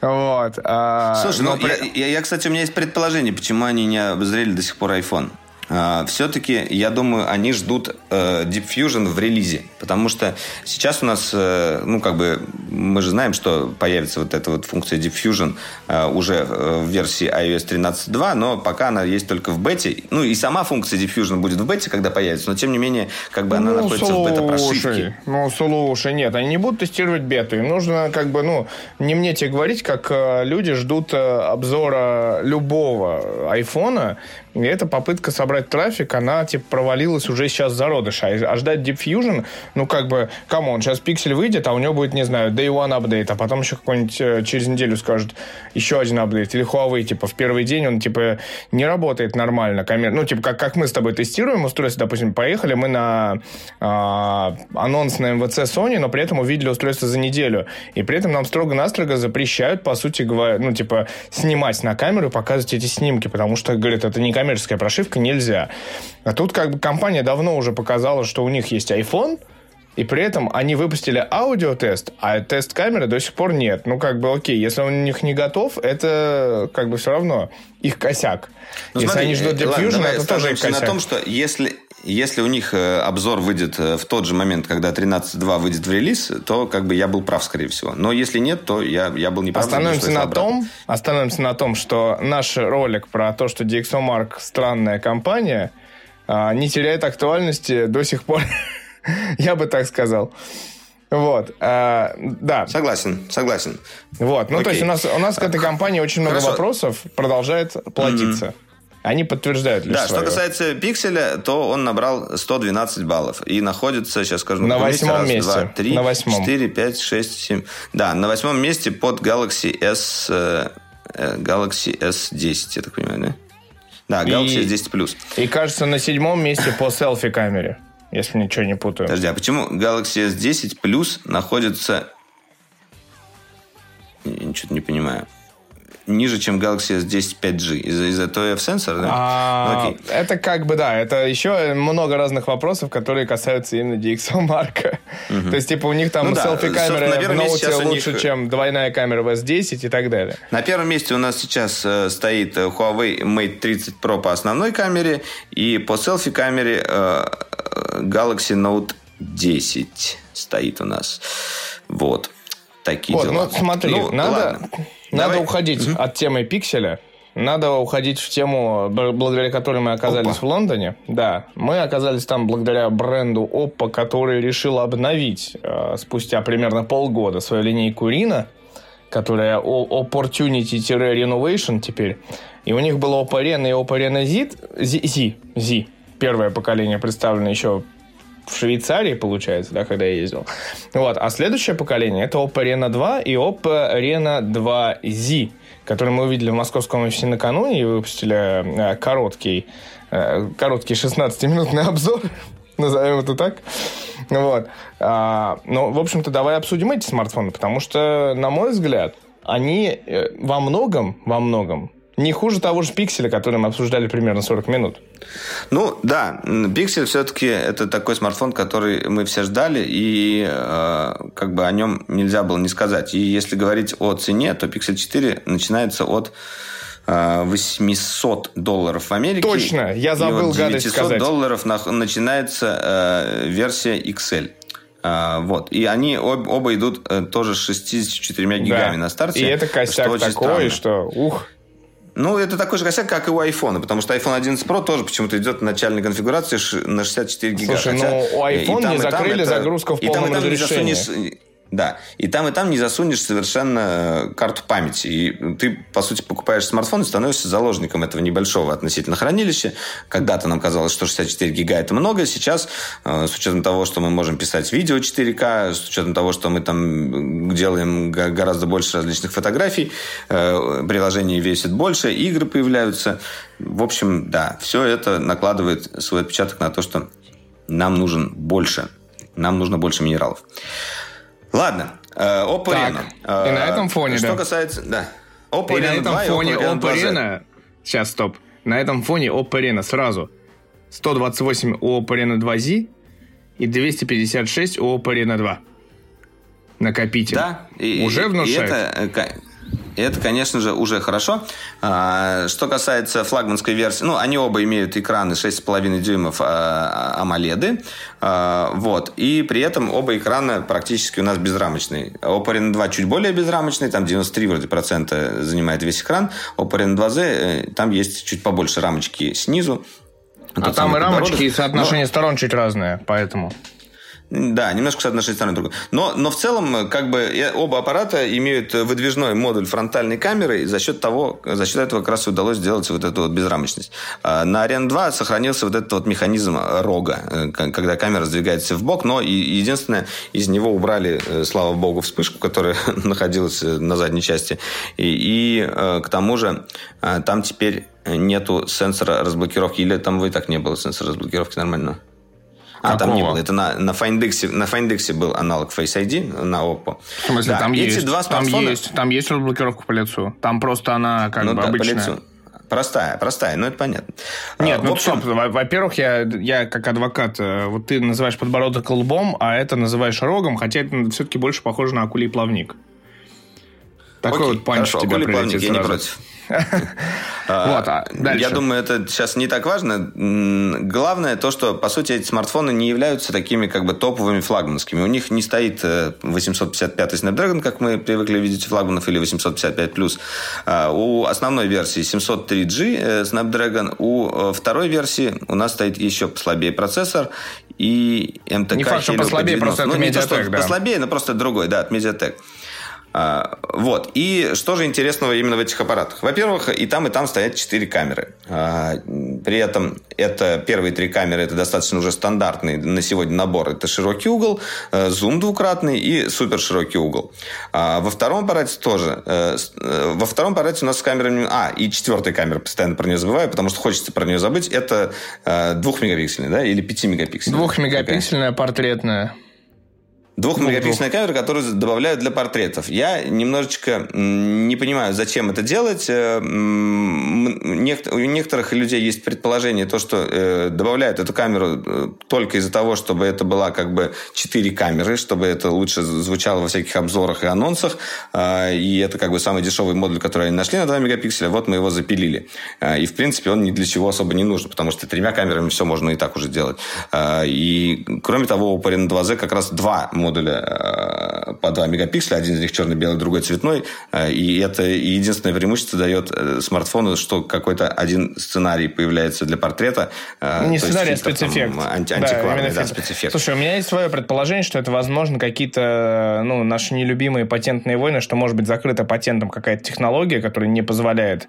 Вот. А, Слушай, ну, при... я, я, кстати, у меня есть предположение, почему они не обозрели до сих пор iPhone. А, все-таки, я думаю, они ждут э, Deep Fusion в релизе. Потому что сейчас у нас, э, ну, как бы, мы же знаем, что появится вот эта вот функция Deep Fusion э, уже в версии iOS 13.2, но пока она есть только в бете. Ну, и сама функция Deep Fusion будет в бете, когда появится, но, тем не менее, как бы она ну, находится в бета-прошивке. Ну, слушай, нет, они не будут тестировать бету. Им нужно, как бы, ну, не мне тебе говорить, как люди ждут обзора любого айфона, И эта попытка собрать трафик, она, типа, провалилась уже сейчас в зародыше. А, а ждать Deep Fusion, ну, как бы, come on, сейчас пиксель выйдет, а у него будет, не знаю, Day One update, а потом еще какой-нибудь э, через неделю скажут еще один update. Или Huawei, типа, в первый день он, типа, не работает нормально. Камер... Ну, типа, как, как мы с тобой тестируем устройство, допустим, поехали мы на э, анонс на МВЦ Sony, но при этом увидели устройство за неделю. И при этом нам строго-настрого запрещают, по сути говоря, ну, типа, снимать на камеру и показывать эти снимки, потому что, говорят, это не коммерческая прошивка, нельзя. А тут как бы компания давно уже показала, что у них есть iPhone, и при этом они выпустили аудиотест, а тест камеры до сих пор нет. Ну, как бы, окей, если он у них не готов, это как бы все равно их косяк. Ну, если смотри, они ждут э, Diffusion, это тоже их косяк. на том, что если, если у них э, обзор выйдет э, в тот же момент, когда 13.2 выйдет в релиз, то как бы я был прав, скорее всего. Но если нет, то я, я был не прав. Остановимся на обратно. том, остановимся на том, что наш ролик про то, что DxOMark странная компания, а, не теряет актуальности до сих пор. Я бы так сказал. Вот, а, да, Согласен, согласен. вот. Ну, то Окей. есть у нас, у нас к этой компании очень много Хорошо. вопросов продолжает плодиться. Они подтверждают лишь Да, что своё. касается пикселя, то он набрал 112 баллов и находится, сейчас скажу, На каком месте? восьмом Раз. Два, три, На восьмом. четыре, пять, шесть, семь. Да, на восьмом месте под Galaxy S, э, э, Galaxy S10, я так понимаю, да? Да, Galaxy И- S10 Plus. И кажется, на седьмом месте по селфи-камере, если ничего не путаю. Подожди, а почему Galaxy S10 Plus находится... Я ничего не понимаю. Ниже, чем Galaxy S10 5G. Из-за из TOF сенсора, да? А, Ну, это как бы, да, это еще много разных вопросов, которые касаются именно DxOMark. То есть, типа, у них там Ну да, селфи-камера на в ноуте лучше, них- чем двойная камера в S10 и так далее. На первом месте у нас сейчас э, стоит э, Huawei Mate 30 Pro по основной камере и по селфи-камере э, э, Galaxy Note 10 стоит у нас. Вот. Такие Вот, дела. ну смотри, Ну, надо, ладно. Надо Давай. уходить от темы пикселя. Надо уходить в тему, благодаря которой мы оказались Опа. в Лондоне. Да, мы оказались там благодаря бренду Oppo, который решил обновить э, спустя примерно полгода свою линейку Reno, которая Opportunity-Renovation теперь. И у них было Oppo Reno и Oppo Reno Z, Z, Z, Z. Первое поколение представлено еще в Швейцарии, получается, да, когда я ездил. Вот. А следующее поколение это Oppo Reno 2 и Oppo Reno 2Z, который мы увидели в московском офисе накануне и выпустили э, короткий, э, короткий 16-минутный обзор, назовем это так. Вот. А, ну, в общем-то, давай обсудим эти смартфоны, потому что, на мой взгляд, они э, во многом, во многом не хуже того же пикселя, который мы обсуждали примерно 40 минут. Ну, да, Pixel все-таки это такой смартфон, который мы все ждали, и э, как бы о нем нельзя было не сказать. И если говорить о цене, то Pixel 4 начинается от э, 800 долларов в Америке. Точно, я забыл и от гадость 900 сказать. долларов нах- начинается э, версия XL. А, вот. И они об- оба идут э, тоже с 64 гигами Да. на старте. И это косяк что такой, странно. что ух. Ну, это такой же косяк, как и у iPhone, потому что iPhone 11 Pro тоже почему-то идет в начальной конфигурации на 64 гига. Слушай, Хотя ну, у iPhone там, не и там закрыли это- загрузку в и там, и полном там разрешении. Да, и там, и там не засунешь совершенно э, карту памяти. И ты, по сути, покупаешь смартфон и становишься заложником этого небольшого относительно хранилища. Когда-то нам казалось, что 64 гига это много. Сейчас, э, с учетом того, что мы можем писать видео 4К, с учетом того, что мы там делаем гораздо больше различных фотографий, э, приложений весит больше, игры появляются. В общем, да, все это накладывает свой отпечаток на то, что нам нужен больше. Нам нужно больше минералов. Ладно, э, Oppo Так, Reno. и на Э, этом фоне, Что да. касается... Да. Oppo И на Reno этом 2 и фоне Oppo Reno Oppo 2Z. Reno... Сейчас, стоп. На этом фоне Oppo Reno сразу 128 у Oppo Reno 2Z и 256 у Oppo Reno 2. Накопитель. Да. И, Уже и- внушает. И это, э, и это, конечно же, уже хорошо. А, Что касается флагманской версии, ну, они оба имеют экраны 6,5 дюймов а, AMOLED. А, Вот. И при этом оба экрана практически у нас безрамочные. Oppo Reno 2 чуть более безрамочный, там 93 вроде процента занимает весь экран. Oppo Reno 2Z, э, там есть чуть побольше рамочки снизу. А там и рамочки, и соотношение сторон чуть разное, поэтому... Да, немножко с одной стороны другой. Но, но в целом, как бы, оба аппарата имеют выдвижной модуль фронтальной камеры, и за счет того, за счет этого как раз удалось сделать вот эту вот безрамочность. А на Ариан 2 сохранился вот этот вот механизм рога, э, когда камера сдвигается в бок, но и единственное, из него убрали, э, слава богу, вспышку, которая находилась на задней части. И, и к тому же там теперь нету сенсора разблокировки. Или там вы так не было сенсора разблокировки нормально? А, Какого? там не было. Это на, на FindX, на FindX был аналог Face ID на Oppo. В смысле, да. там Эти есть? Два смартфона... Там есть, там есть разблокировка по лицу. Там просто она как ну, бы да, обычная. По лицу. Простая, простая, ну это понятно. Нет, а, ну общем... стоп, во-первых, я, я как адвокат, э, вот ты называешь подбородок лбом, а это называешь рогом, хотя это все-таки больше похоже на акулий плавник. Такой Окей, вот панч хорошо, тебя плавник, я не против. А, вот, а Я думаю, это сейчас не так важно. Главное то, что, по сути, эти смартфоны не являются такими как бы топовыми флагманскими. У них не стоит 855 э, Snapdragon, как мы привыкли видеть у флагманов, или 855+. А, у основной версии 703G э, Snapdragon. У э, второй версии у нас стоит еще послабее процессор и МТК. Не факт, что послабее, просто это ну, Mediatek, да. Послабее, но просто другой, да, от Mediatek. А, вот. И что же интересного именно в этих аппаратах? Во-первых, и там, и там стоят четыре камеры. А, при этом это первые три камеры, это достаточно уже стандартный на сегодня набор. Это широкий угол, э, зум двукратный и супер широкий угол. А, во втором аппарате тоже. Э, э, во втором аппарате у нас с камерами... А, и четвертая камера, постоянно про нее забываю, потому что хочется про нее забыть. Это двухмегапиксельная, да, или пятимегапиксельная? Двухмегапиксельная портретная. Двухмегапиксельная камера, которую добавляют для портретов. Я немножечко не понимаю, зачем это делать. Э, у некоторых людей есть предположение, то, что э, добавляют эту камеру э, только из-за того, чтобы это была как бы четыре камеры, чтобы это лучше звучало во всяких обзорах и анонсах. И это как бы самый дешевый модуль, который они нашли на 2 мегапикселя. Вот мы его запилили. И, в принципе, он ни для чего особо не нужен, потому что тремя камерами все можно и так уже делать. И, кроме того, у Parino 2Z как раз два модуля э, по 2 мегапикселя, один из них черно-белый, другой цветной, э, и это единственное преимущество дает э, смартфону, что какой-то один сценарий появляется для портрета. Не сценарий, а спецэффект. Анти антикварный, да, да, спецэффект. Слушай, у меня есть свое предположение, что это, возможно, какие-то ну, наши нелюбимые патентные войны, что может быть закрыта патентом какая-то технология, которая не позволяет,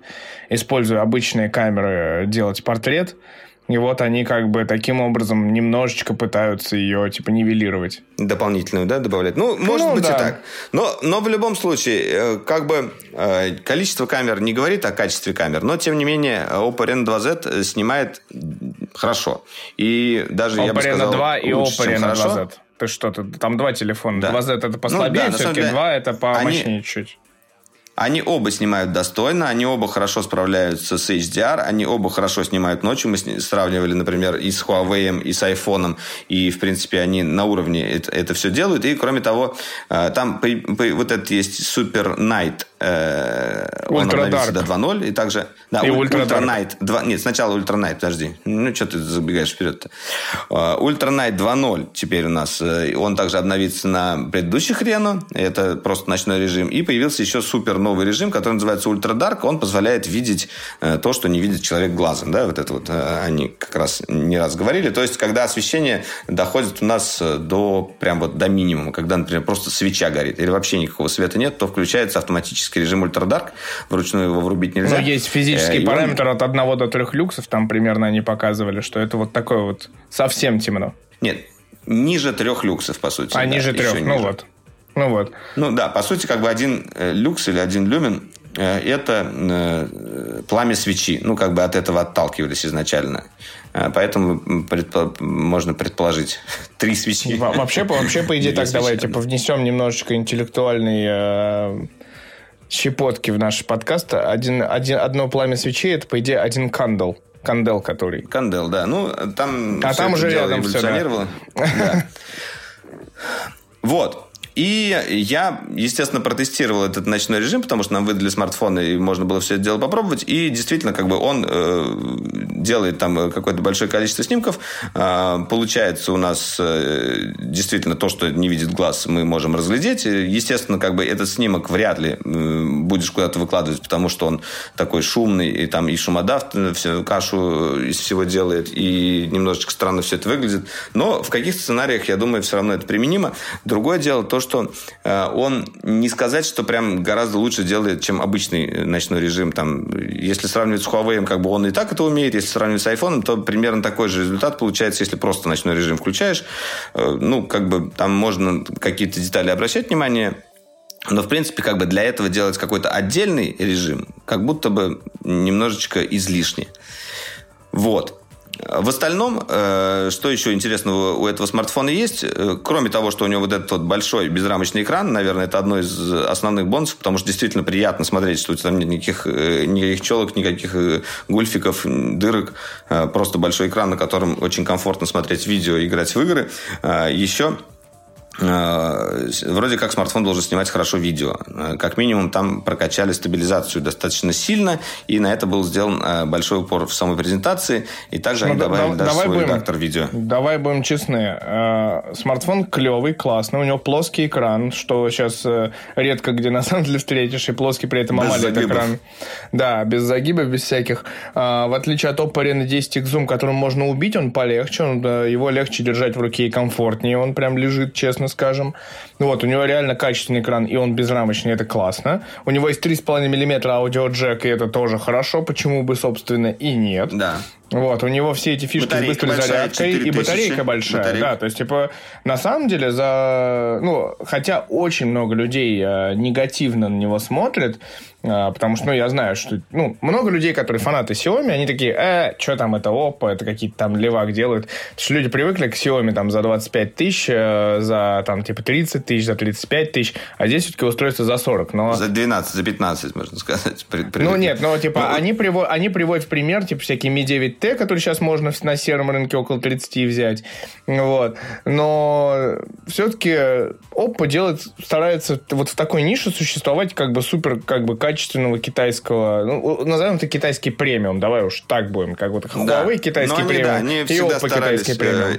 используя обычные камеры, делать портрет. И вот они как бы таким образом немножечко пытаются ее типа нивелировать. Дополнительную, да, добавлять? Ну, может ну, быть да. и так. Но, но в любом случае, э, как бы э, количество камер не говорит о качестве камер, но тем не менее Oppo Reno 2Z снимает хорошо. И даже Oppo я бы сказал, Reno 2 и Oppo Reno 2Z. Ты что, ты, там два телефона. Да. 2Z это послабее, ну, да, все-таки 2 это помощнее они... чуть. Они оба снимают достойно, они оба хорошо справляются с HDR, они оба хорошо снимают ночью. Мы сравнивали, например, и с Huawei, и с iPhone, и, в принципе, они на уровне это, это все делают. И, кроме того, э, там вот этот есть Super Night Э, он обновился до 2.0. И также... Да, и Ultra, Ultra Night 2... Нет, сначала Ultra Night, подожди. Ну, что ты забегаешь вперед-то? Ultra Night 2.0 теперь у нас. Э, он также обновится на предыдущих Reno. Это просто ночной режим. И появился еще супер новый режим, который называется Dark. Он позволяет видеть uh, то, что не видит человек глазом. Да, вот это вот uh, они как раз не раз говорили. То есть, когда освещение доходит у нас до прям вот до минимума, когда, например, просто свеча горит или вообще никакого света нет, то включается автоматически физический режим ультрадарк, вручную его врубить нельзя. Но есть физический э, параметр он... от 1 до 3 люксов, там примерно они показывали, что это вот такое вот совсем темно. Нет, ниже трех люксов, по сути. А, да, ниже трех, ну вот. Ну вот. Ну да, по сути, как бы один э, люкс или один люмен э, это э, пламя свечи. Ну, как бы от этого отталкивались изначально. Поэтому предпо- можно предположить три свечи. Вообще, вообще по идее, так давайте повнесем немножечко интеллектуальный щепотки в наш подкаст. Один, один, одно пламя свечей это, по идее, один кандл. Кандел, который. Кандел, да. Ну, там а там уже рядом все, да. Вот. И я, естественно, протестировал этот ночной режим, потому что нам выдали смартфоны, и можно было все это дело попробовать. И действительно, как бы он э, делает там какое-то большое количество снимков. Э, получается у нас э, действительно то, что не видит глаз, мы можем разглядеть. Естественно, как бы этот снимок вряд ли э, будешь куда-то выкладывать, потому что он такой шумный, и там и шумодав э, все, кашу из всего делает, и немножечко странно все это выглядит. Но в каких-то сценариях, я думаю, все равно это применимо. Другое дело то, что э, он не сказать, что прям гораздо лучше делает, чем обычный ночной режим. Там, если сравнивать с Huawei, как бы он и так это умеет. Если сравнивать с iPhone, то примерно такой же результат получается, если просто ночной режим включаешь. Э, ну, как бы там можно какие-то детали обращать внимание. Но, в принципе, как бы для этого делать какой-то отдельный режим, как будто бы немножечко излишне. Вот. В остальном, э, что еще интересного у этого смартфона есть, э, кроме того, что у него вот этот вот большой безрамочный экран, наверное, это одно из основных бонусов, потому что действительно приятно смотреть, что там нет никаких, э, никаких челок, никаких гульфиков, дырок, просто большой экран, на котором очень комфортно смотреть видео, играть в игры. Еще вроде как смартфон должен снимать хорошо видео. Э, как минимум там прокачали стабилизацию достаточно сильно, и на это был сделан э, большой упор в самой презентации, и также ну, они добавили да, даже свой будем, редактор видео. Давай будем честны. Смартфон клевый, классный, у него плоский экран, что сейчас редко где на самом деле встретишь, и плоский при этом AMOLED экран. Да, без загибов, без всяких. В отличие от Oppo Reno 10X Zoom, которым можно убить, он полегче, он, его легче держать в руке и комфортнее, он прям лежит, честно честно скажем. Вот, у него реально качественный экран, и он безрамочный, это классно. У него есть 3,5 мм аудиоджек, и это тоже хорошо, почему бы, собственно, и нет. Да. Вот, у него все эти фишки батарейка с быстрой зарядкой и батарейка большая. Батарейка. Да, то есть, типа, на самом деле, за... Ну, хотя очень много людей э, негативно на него смотрят, э, потому что, ну, я знаю, что... Ну, много людей, которые фанаты Xiaomi, они такие, э, что там это Oppo, это какие-то там левак делают. Потому что люди привыкли к Xiaomi там за 25 тысяч, э, за там, типа, 30 тысяч, за 35 тысяч, а здесь все-таки устройство за 40. Но... За 12, за 15, можно сказать. Ну, нет, ну, типа, ну, они, приво... они приводят в пример, типа, всякие Mi 9 Т, который сейчас можно на сером рынке около 30 взять. Вот. Но все-таки Oppo делает, старается вот в такой нише существовать как бы супер как бы качественного китайского, ну, назовем это китайский премиум, давай уж так будем, как вот Huawei да. китайский они, премиум да, они и Oppo китайский премиум.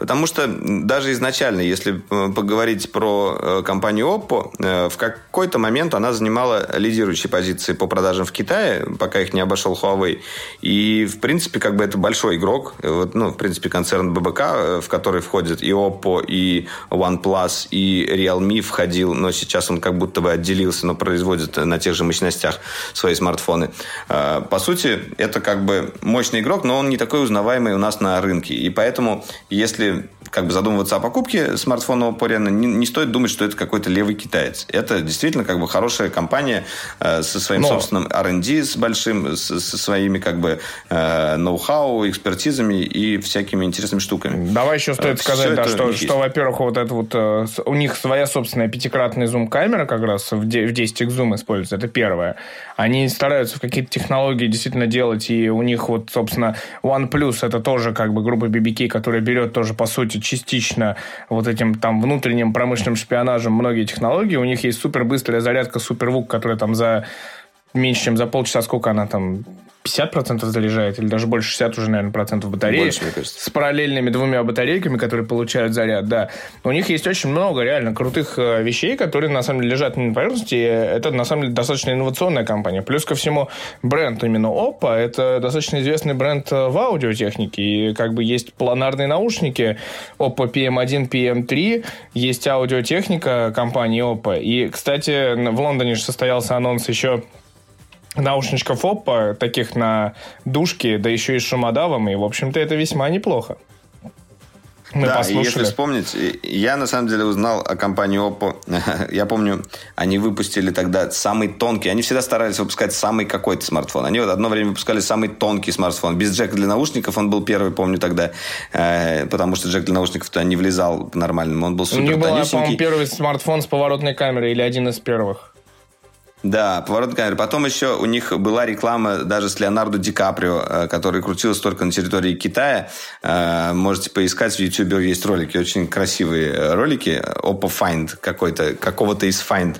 Потому что даже изначально, если э, поговорить про э, компанию Oppo, э, в какой-то момент она занимала лидирующие позиции по продажам в Китае, пока их не обошел Huawei. И, в принципе, как бы это большой игрок. Вот, ну, в принципе, концерн ББК, в который входит и Oppo, и OnePlus, и Realme входил, но сейчас он как будто бы отделился, но производит на тех же мощностях свои смартфоны. По сути, это как бы мощный игрок, но он не такой узнаваемый у нас на рынке. И поэтому, если brilliant как бы задумываться о покупке смартфона Oppo Reno, не, не стоит думать, что это какой-то левый китаец. Это действительно как бы хорошая компания э, со своим Но... собственным R&D с большим, с, со своими как бы э, ноу-хау, экспертизами и всякими интересными штуками. Давай еще стоит э, сказать, да, что, что во-первых, вот это вот э, у них своя собственная пятикратная зум-камера как раз в 10 зум используется. Это первое. Они стараются в какие-то технологии действительно делать, и у них вот, собственно, OnePlus это тоже как бы группа BBK, которая берет тоже по сути, частично вот этим там внутренним промышленным шпионажем многие технологии. У них есть супер быстрая зарядка SuperVOOC, которая там за меньше, чем за полчаса, сколько она там 50% заряжает, или даже больше 60 уже, наверное, процентов батареи. Больше, мне кажется. С параллельными двумя батарейками, которые получают заряд, да. У них есть очень много реально крутых э, вещей, которые, на самом деле, лежат на поверхности. Это, на самом деле, достаточно инновационная компания. Плюс ко всему, бренд именно Oppo, это достаточно известный бренд э, в аудиотехнике. И как бы есть планарные наушники Oppo PM1, PM3, есть аудиотехника компании Oppo. И, кстати, в Лондоне же состоялся анонс еще наушничков Oppo, таких на душке, да еще и с шумодавом, и, в общем-то, это весьма неплохо. Мы да, послушали. и если вспомнить, я на самом деле узнал о компании Oppo. я помню, они выпустили тогда самый тонкий. Они всегда старались выпускать самый какой-то смартфон. Они вот одно время выпускали самый тонкий смартфон. Без джека для наушников он был первый, помню тогда. Э, потому что джек для наушников туда не влезал нормально. Он был супер У них был, по-моему, первый смартфон с поворотной камерой или один из первых. Да, поворот камеры. Потом еще у них была реклама даже с Леонардо Ди Каприо, э, который крутился только на территории Китая. Э, можете поискать, в YouTube есть ролики, очень красивые э, ролики. Oppo Find какой-то, какого-то из Find.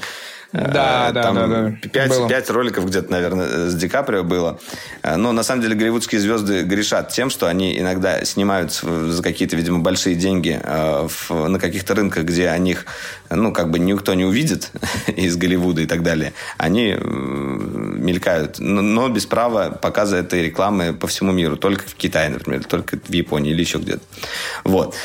Да, да, Там да, да. Пять, пять роликов где-то, наверное, с Ди Каприо было. Но на самом деле голливудские звезды грешат тем, что они иногда снимаются за какие-то, видимо, большие деньги в, на каких-то рынках, где о них, ну, как бы никто не увидит из Голливуда и так далее. Они мелькают, но без права показа этой рекламы по всему миру. Только в Китае, например, только в Японии или еще где-то. Вот.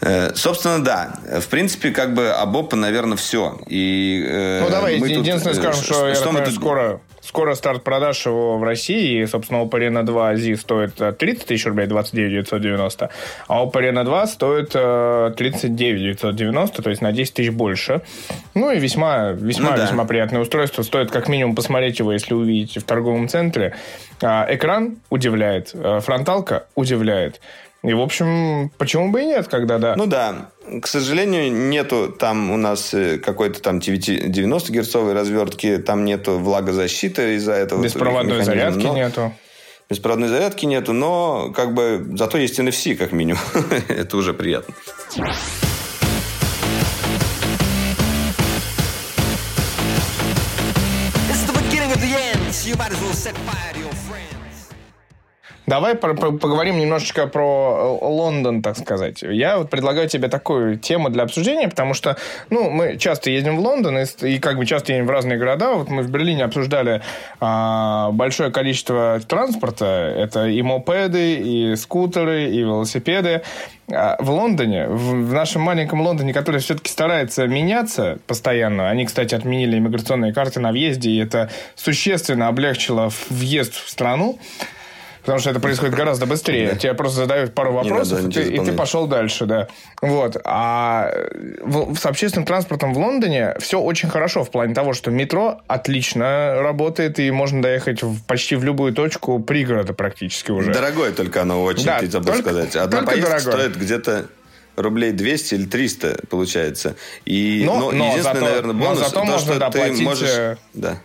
Э, собственно, да. В принципе, как бы об Oppo, наверное, все. И, э, ну, давай, единственное тут, скажем, что, что мы тут... скоро, скоро старт продаж его в России. И, собственно, Oppo Reno 2 Z стоит 30 тысяч рублей, 29 990. А Oppo Reno 2 стоит 39 990, то есть на 10 тысяч больше. Ну и весьма, весьма, ну, да. весьма приятное устройство. Стоит как минимум посмотреть его, если увидите в торговом центре. А, экран удивляет, фронталка удивляет. И, в общем, почему бы и нет, когда да. Ну да. К сожалению, нету там у нас э, какой-то там 90 герцовой развертки, там нету влагозащиты из-за этого. Беспроводной зарядки но... нету. Беспроводной зарядки нету, но как бы зато есть NFC как минимум. Это уже приятно. You might as well set fire to your Давай поговорим немножечко про э, Лондон, так сказать. Я вот предлагаю тебе такую тему для обсуждения, потому что, ну, мы часто ездим в Лондон и, и как бы часто едем в разные города. Вот мы в Берлине обсуждали а, большое количество транспорта. Это и мопеды, и скутеры, и велосипеды. А в Лондоне, в нашем маленьком Лондоне, который все-таки старается меняться постоянно, они, кстати, отменили иммиграционные карты на въезде, и это существенно облегчило въезд в страну. Потому что это происходит гораздо быстрее. Тебе просто задают пару вопросов, и, ты, и ты пошел дальше, да. Вот. А в, с общественным транспортом в Лондоне все очень хорошо в плане того, что метро отлично работает, и можно доехать в, почти в любую точку пригорода практически уже. Дорогое только оно очень, да, ты забыл только, сказать. Одна только поездка дорогое. стоит где-то рублей 200 или 300 получается. И, но, но, но единственный, зато, наверное, бонус, но зато то, можно что доплатить... ты можешь... Э, да.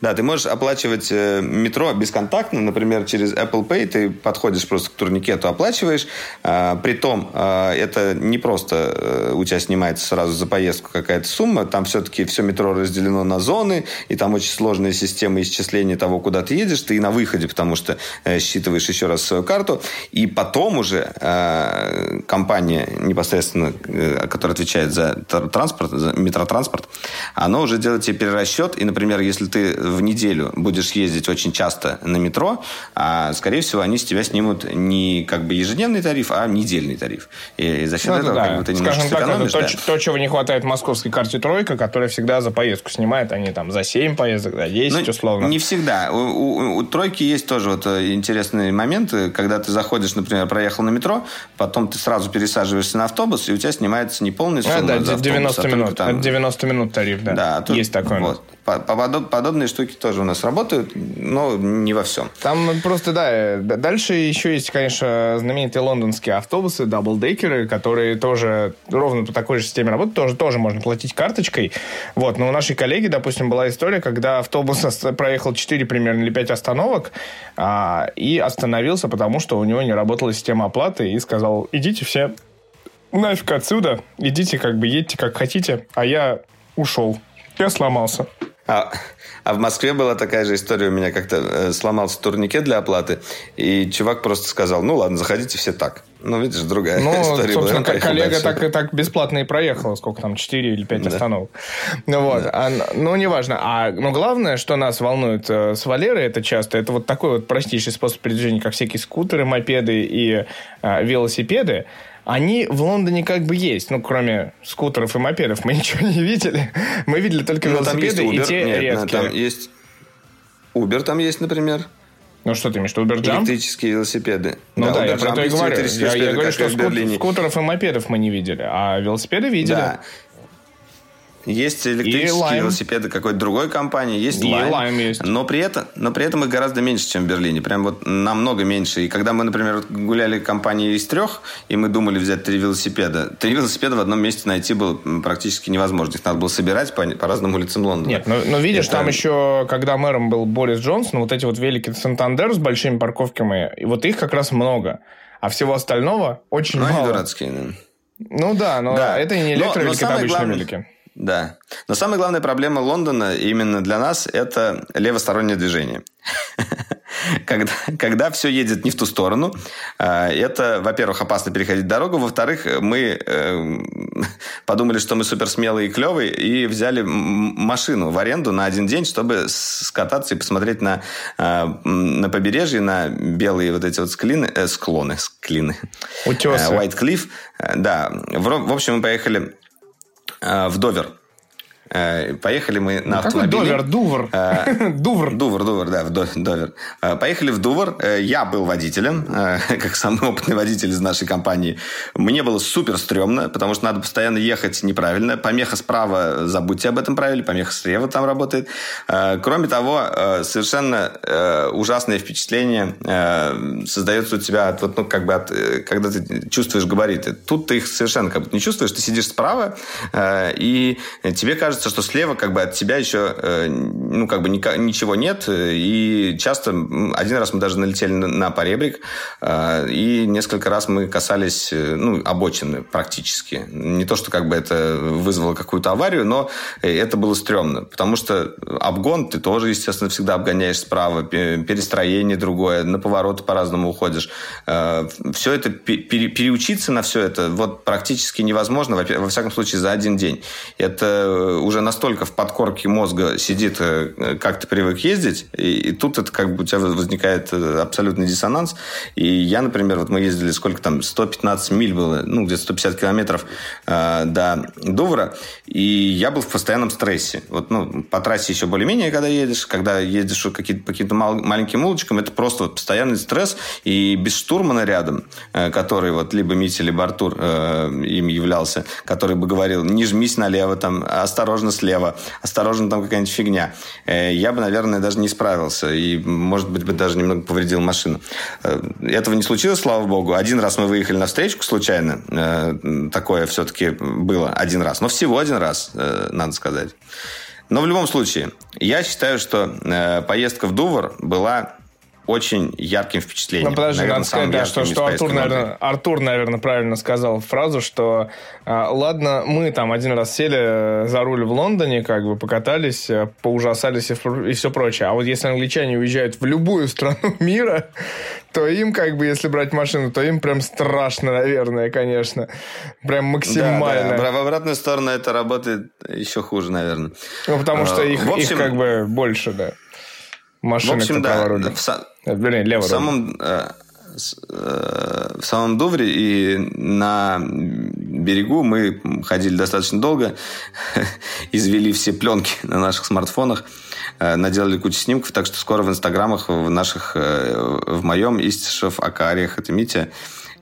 Да, ты можешь оплачивать э, метро бесконтактно, например, через Apple Pay, ты подходишь просто к турникету, оплачиваешь. А, притом, а, это не просто э, у тебя снимается сразу за поездку какая-то сумма, там все-таки все метро разделено на зоны, и там очень сложная система исчисления того, куда ты едешь, ты и на выходе, потому что э, считываешь еще раз свою карту, и потом уже э, компания непосредственно, которая отвечает за транспорт, за метротранспорт, она уже делает тебе перерасчет, и, например, если ты в неделю будешь ездить очень часто на метро, а, скорее всего, они с тебя снимут не как бы ежедневный тариф, а недельный тариф. И за счет ну, этого да. как бы ты немножко Скажем так, это то, то, чего не хватает московской карте «Тройка», которая всегда за поездку снимает, они там за 7 поездок, за 10 ну, условно. Не всегда. У, у, у «Тройки» есть тоже вот э, интересные моменты, когда ты заходишь, например, проехал на метро, потом ты сразу пересаживаешься на автобус, и у тебя снимается не полный сумма а, да, 90 автобус, а минут. Там... 90 минут тариф, да. Да, тут, есть такое. Вот. Подобные штуки тоже у нас работают, но не во всем. Там просто, да, дальше еще есть, конечно, знаменитые лондонские автобусы, даблдекеры, которые тоже ровно по такой же системе работают, тоже, тоже можно платить карточкой. Вот, но у нашей коллеги, допустим, была история, когда автобус проехал 4 примерно или 5 остановок а, и остановился, потому что у него не работала система оплаты и сказал, идите все нафиг отсюда, идите как бы, едьте как хотите, а я ушел. Я сломался. А, а в Москве была такая же история. У меня как-то э, сломался турникет для оплаты, и чувак просто сказал, ну ладно, заходите все так. Ну, видишь, другая ну, история собственно, была. коллега так, так бесплатно и проехал, сколько там, 4 или 5 да. остановок. Ну, вот. Да. А, ну, неважно. А, но главное, что нас волнует э, с Валерой, это часто, это вот такой вот простейший способ передвижения, как всякие скутеры, мопеды и э, велосипеды они в Лондоне как бы есть. Ну, кроме скутеров и мопедов мы ничего не видели. Мы видели только ну, велосипеды и те Нет, редкие. Там есть Uber там есть, например. Ну, что ты имеешь, Uber Jump? Электрические велосипеды. Ну да, да я про то и говорю. Я, я говорю, что скут, скутеров и мопедов мы не видели, а велосипеды видели. Да. Есть электрические велосипеды какой-то другой компании, есть и Lime. Lime есть. Но при, этом, но при этом их гораздо меньше, чем в Берлине. Прям вот намного меньше. И когда мы, например, гуляли компании из трех, и мы думали взять три велосипеда, три велосипеда в одном месте найти было практически невозможно. Их надо было собирать по, по разным улицам Лондона. Нет, но, но видишь, Это... там еще, когда мэром был Борис Джонсон, вот эти вот велики Сантандер с большими парковками, и вот их как раз много. А всего остального очень ну, мало. Они дурацкие. Да. Ну да, но да. это не электровелики, это обычные главное... велики. Да. Но самая главная проблема Лондона именно для нас – это левостороннее движение. когда, когда все едет не в ту сторону, а, это, во-первых, опасно переходить дорогу, во-вторых, мы э, подумали, что мы супер смелые и клевые, и взяли машину в аренду на один день, чтобы скататься и посмотреть на, а, на побережье, на белые вот эти вот склины, э, склоны, склины. Утесы. White Cliff. Э, да. В, в общем, мы поехали в Довер. Э, поехали мы на ну, автомобиле. Довер? Дувр. Э, Дувр. Дувр, Дувр, да, в Довер. Поехали в Дувр. Я был водителем, как самый опытный водитель из нашей компании. Мне было супер стрёмно, потому что надо постоянно ехать неправильно. Помеха справа, забудьте об этом правиле, помеха слева там работает. Кроме того, совершенно ужасное впечатление создается у тебя от, вот, ну, как бы от, когда ты чувствуешь габариты. Тут ты их совершенно как бы не чувствуешь, ты сидишь справа, и тебе кажется, кажется, что слева как бы от тебя еще э, ну, как бы ничего нет. И часто, один раз мы даже налетели на поребрик, э, и несколько раз мы касались э, ну, обочины практически. Не то, что как бы это вызвало какую-то аварию, но это было стрёмно. Потому что обгон ты тоже, естественно, всегда обгоняешь справа, перестроение другое, на повороты по-разному уходишь. Все это, переучиться на все это вот практически невозможно, во всяком случае, за один день. Это уже настолько в подкорке мозга сидит, э, как ты привык ездить, и, и тут это как бы у тебя возникает э, абсолютный диссонанс. И я, например, вот мы ездили сколько там, 115 миль было, ну, где-то 150 километров э, до Дувра, и я был в постоянном стрессе. Вот, ну, по трассе еще более-менее, когда едешь, когда едешь по каким-то мал- маленьким улочкам, это просто вот постоянный стресс, и без штурмана рядом, э, который вот либо Митя, либо Артур э, им являлся, который бы говорил, не жмись налево, там, осторожно, осторожно слева, осторожно там какая-нибудь фигня. Э, я бы, наверное, даже не справился. И, может быть, бы даже немного повредил машину. Э, этого не случилось, слава богу. Один раз мы выехали на встречку случайно. Э, такое все-таки было один раз. Но всего один раз, надо сказать. Но в любом случае, я считаю, что поездка в Дувр была очень ярким впечатлением. Ну, подожди, наверное, надо сказать, да, что, что Артур, наверное, Артур, наверное, правильно сказал фразу, что а, ладно, мы там один раз сели за руль в Лондоне, как бы покатались, э, поужасались и, и все прочее. А вот если англичане уезжают в любую страну мира, то им, как бы, если брать машину, то им прям страшно, наверное, конечно. Прям максимально. Да, да. В обратную сторону это работает еще хуже, наверное. Ну, потому что а, их, общем, их как бы больше, да. Машины в общем, да, роли. В. Э, вернее, левой в самом, э, э, в самом Дувре и на берегу мы ходили достаточно долго, извели все пленки на наших смартфонах, э, наделали кучу снимков, так что скоро в инстаграмах в наших, э, в моем Истишев, Акариях, это Митя,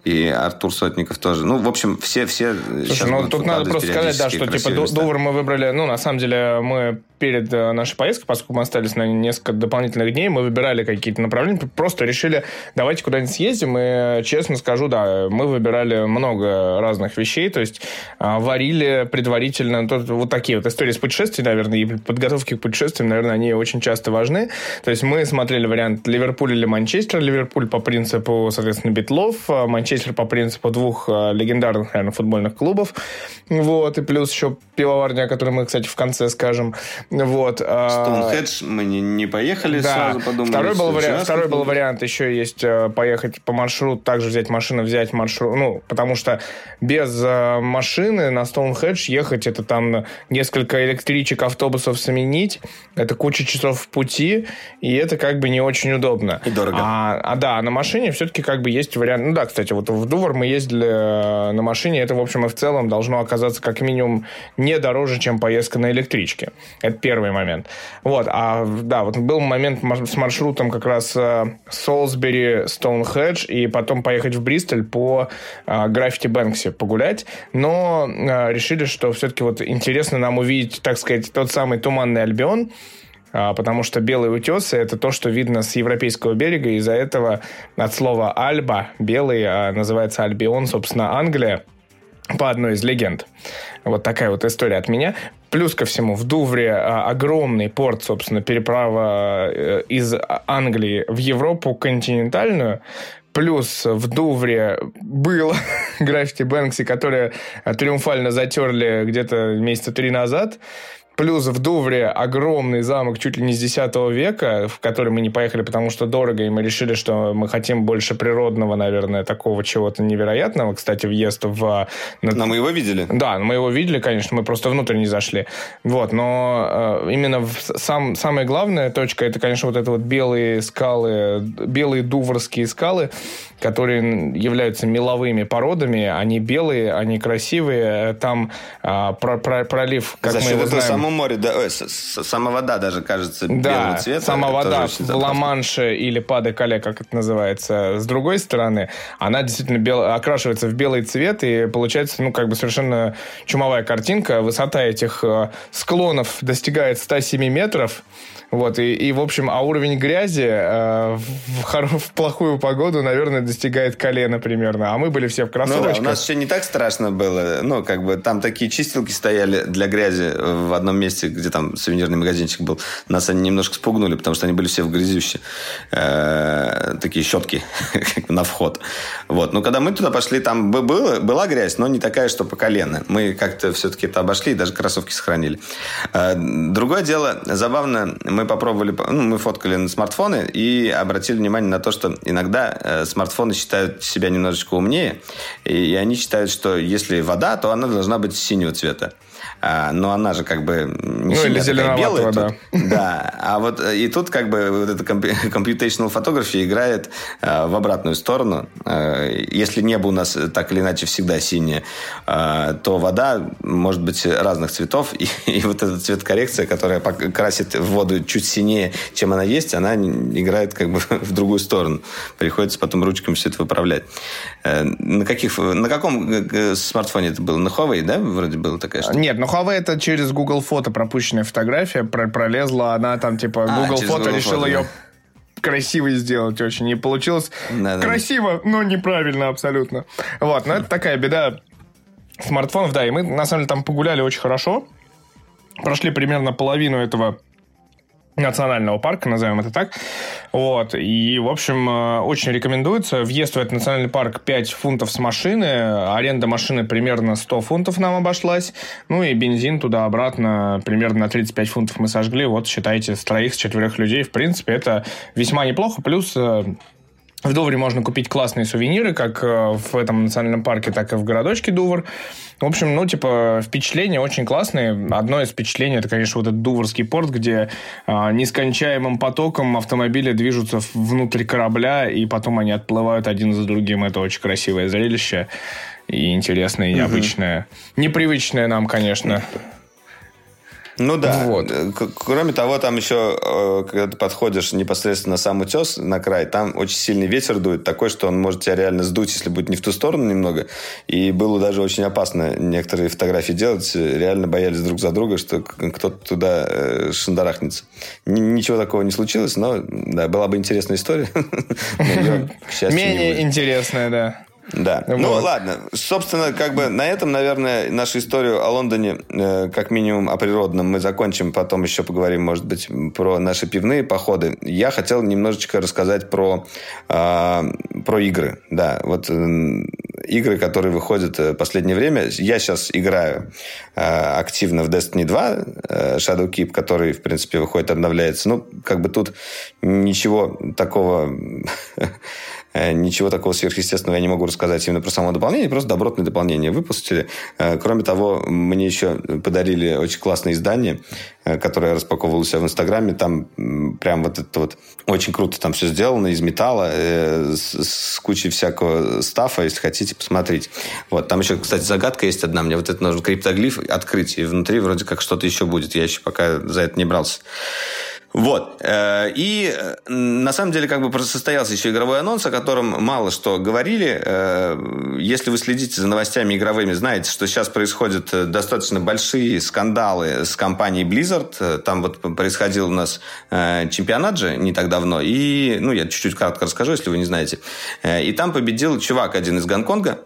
и Артур Сотников тоже. Ну, в общем, все... все Слушай, ну тут надо просто сказать, да, что типа Дувр мы выбрали... Ну, на самом деле, мы перед э, нашей поездкой, поскольку мы остались на несколько дополнительных дней, мы выбирали какие-то направления, просто решили, давайте куда-нибудь съездим, и, честно скажу, да, мы выбирали много разных вещей, то есть а, варили предварительно, вот такие вот истории с путешествий, наверное, и подготовки к путешествиям, наверное, они очень часто важны, то есть мы смотрели вариант Ливерпуль или Манчестер, Ливерпуль по принципу, соответственно, Битлов, а Манчестер по принципу двух а, легендарных, наверное, футбольных клубов, вот, и плюс еще пивоварня, о которой мы, кстати, в конце скажем, вот. Стоунхедж мы не, не поехали, да. сразу подумали. Второй был, вариант, второй был вариант еще есть э, поехать по маршруту, также взять машину, взять маршрут, ну, потому что без э, машины на Стоунхедж ехать, это там несколько электричек, автобусов заменить, это куча часов в пути, и это как бы не очень удобно. И дорого. А, а да, на машине все-таки как бы есть вариант, ну да, кстати, вот вот в Дувр мы ездили э, на машине, это, в общем, и в целом должно оказаться как минимум не дороже, чем поездка на электричке. Это первый момент. Вот, а, да, вот был момент с маршрутом как раз Солсбери, Стоунхедж, и потом поехать в Бристоль по граффити Бэнксе погулять, но решили, что все-таки вот интересно нам увидеть, так сказать, тот самый Туманный Альбион, потому что белые утесы – это то, что видно с европейского берега, из-за этого от слова «альба» – белый, а называется «альбион», собственно, Англия, по одной из легенд. Вот такая вот история от меня. Плюс ко всему, в Дувре а, огромный порт, собственно, переправа э, из Англии в Европу континентальную. Плюс в Дувре было граффити Бэнкси, которые триумфально затерли где-то месяца три назад. Плюс в Дувре огромный замок чуть ли не с X века, в который мы не поехали, потому что дорого, и мы решили, что мы хотим больше природного, наверное, такого чего-то невероятного. Кстати, въезд в... Но мы его видели. Да, мы его видели, конечно, мы просто внутрь не зашли. Вот, но э, именно в сам, самая главная точка, это, конечно, вот это вот белые скалы, белые дуврские скалы, которые являются меловыми породами. Они белые, они красивые. Там э, про, про, пролив, как За мы его знаем самом море, да, ой, сама вода даже кажется да, белого цвета. сама вода в Ла-Манше или Паде-Кале, как это называется, с другой стороны, она действительно бел... окрашивается в белый цвет, и получается, ну, как бы совершенно чумовая картинка. Высота этих э, склонов достигает 107 метров. Вот, и, и в общем, а уровень грязи э, в, хор- в плохую погоду, наверное, достигает колена примерно. А мы были все в кроссовочках. Ну да, у нас еще не так страшно было. Ну, как бы там такие чистилки стояли для грязи в одном месте, где там сувенирный магазинчик был. Нас они немножко спугнули, потому что они были все в грязюще. Э, такие щетки на вход. Вот. Но когда мы туда пошли, там было, была грязь, но не такая, что по колено. Мы как-то все-таки это обошли и даже кроссовки сохранили. Э, другое дело, забавно, мы попробовали, ну, мы фоткали на смартфоны и обратили внимание на то, что иногда э, смартфоны считают себя немножечко умнее, и они считают, что если вода, то она должна быть синего цвета. А, но она же как бы не ну, или такая белая. Да. да. А вот э, и тут как бы вот эта computational photography играет а, в обратную сторону. А, если небо у нас так или иначе всегда синее, а, то вода может быть разных цветов. И, и вот эта цветокоррекция, которая красит воду чуть синее, чем она есть, она играет как бы в другую сторону. Приходится потом ручками все это выправлять. На, каких, на каком смартфоне это было? На Huawei, да? Вроде было такая штука? Нет, ну Huawei это через Google фото пропущенная фотография пролезла, она там типа а, Google фото Google решила ее красиво сделать очень. И получилось да, красиво, но неправильно абсолютно. Вот, но это такая беда смартфонов, да, и мы на самом деле там погуляли очень хорошо. Прошли примерно половину этого национального парка, назовем это так. Вот. И, в общем, э, очень рекомендуется. Въезд в этот национальный парк 5 фунтов с машины. Аренда машины примерно 100 фунтов нам обошлась. Ну и бензин туда-обратно примерно на 35 фунтов мы сожгли. Вот, считайте, с троих, с четверых людей. В принципе, это весьма неплохо. Плюс э, в Дувре можно купить классные сувениры, как э, в этом национальном парке, так и в городочке Дувр. В общем, ну, типа, впечатления очень классные. Одно из впечатлений, это, конечно, вот этот Дуврский порт, где а, нескончаемым потоком автомобили движутся внутрь корабля, и потом они отплывают один за другим. Это очень красивое зрелище и интересное, и необычное. Угу. Непривычное нам, конечно. Ну да. Вот. Кроме того, там еще, э, когда ты подходишь непосредственно на сам утес, на край, там очень сильный ветер дует, такой, что он может тебя реально сдуть, если будет не в ту сторону немного. И было даже очень опасно некоторые фотографии делать. Реально боялись друг за друга, что кто-то туда э, шандарахнется. Ничего такого не случилось, но да, была бы интересная история. Менее интересная, да. Да. Вот. Ну ладно. Собственно, как бы на этом, наверное, нашу историю о Лондоне, э, как минимум о природном, мы закончим. Потом еще поговорим, может быть, про наши пивные походы. Я хотел немножечко рассказать про, э, про игры. Да, вот э, игры, которые выходят в последнее время. Я сейчас играю э, активно в Destiny 2, э, Shadow Keep, который, в принципе, выходит, обновляется. Ну, как бы тут ничего такого ничего такого сверхъестественного я не могу рассказать именно про само дополнение, просто добротное дополнение выпустили. Кроме того, мне еще подарили очень классное издание, которое я распаковывал у себя в Инстаграме. Там прям вот это вот очень круто там все сделано из металла, с, с кучей всякого стафа, если хотите, посмотреть. Вот, там еще, кстати, загадка есть одна. Мне вот это нужно криптоглиф открыть, и внутри вроде как что-то еще будет. Я еще пока за это не брался. Вот. Э, и э, на самом деле как бы состоялся еще игровой анонс, о котором мало что говорили. Э, если вы следите за новостями игровыми, знаете, что сейчас происходят достаточно большие скандалы с компанией Blizzard. Там вот происходил у нас чемпионат же не так давно. И, ну, я чуть-чуть кратко расскажу, если вы не знаете. И там победил чувак один из Гонконга,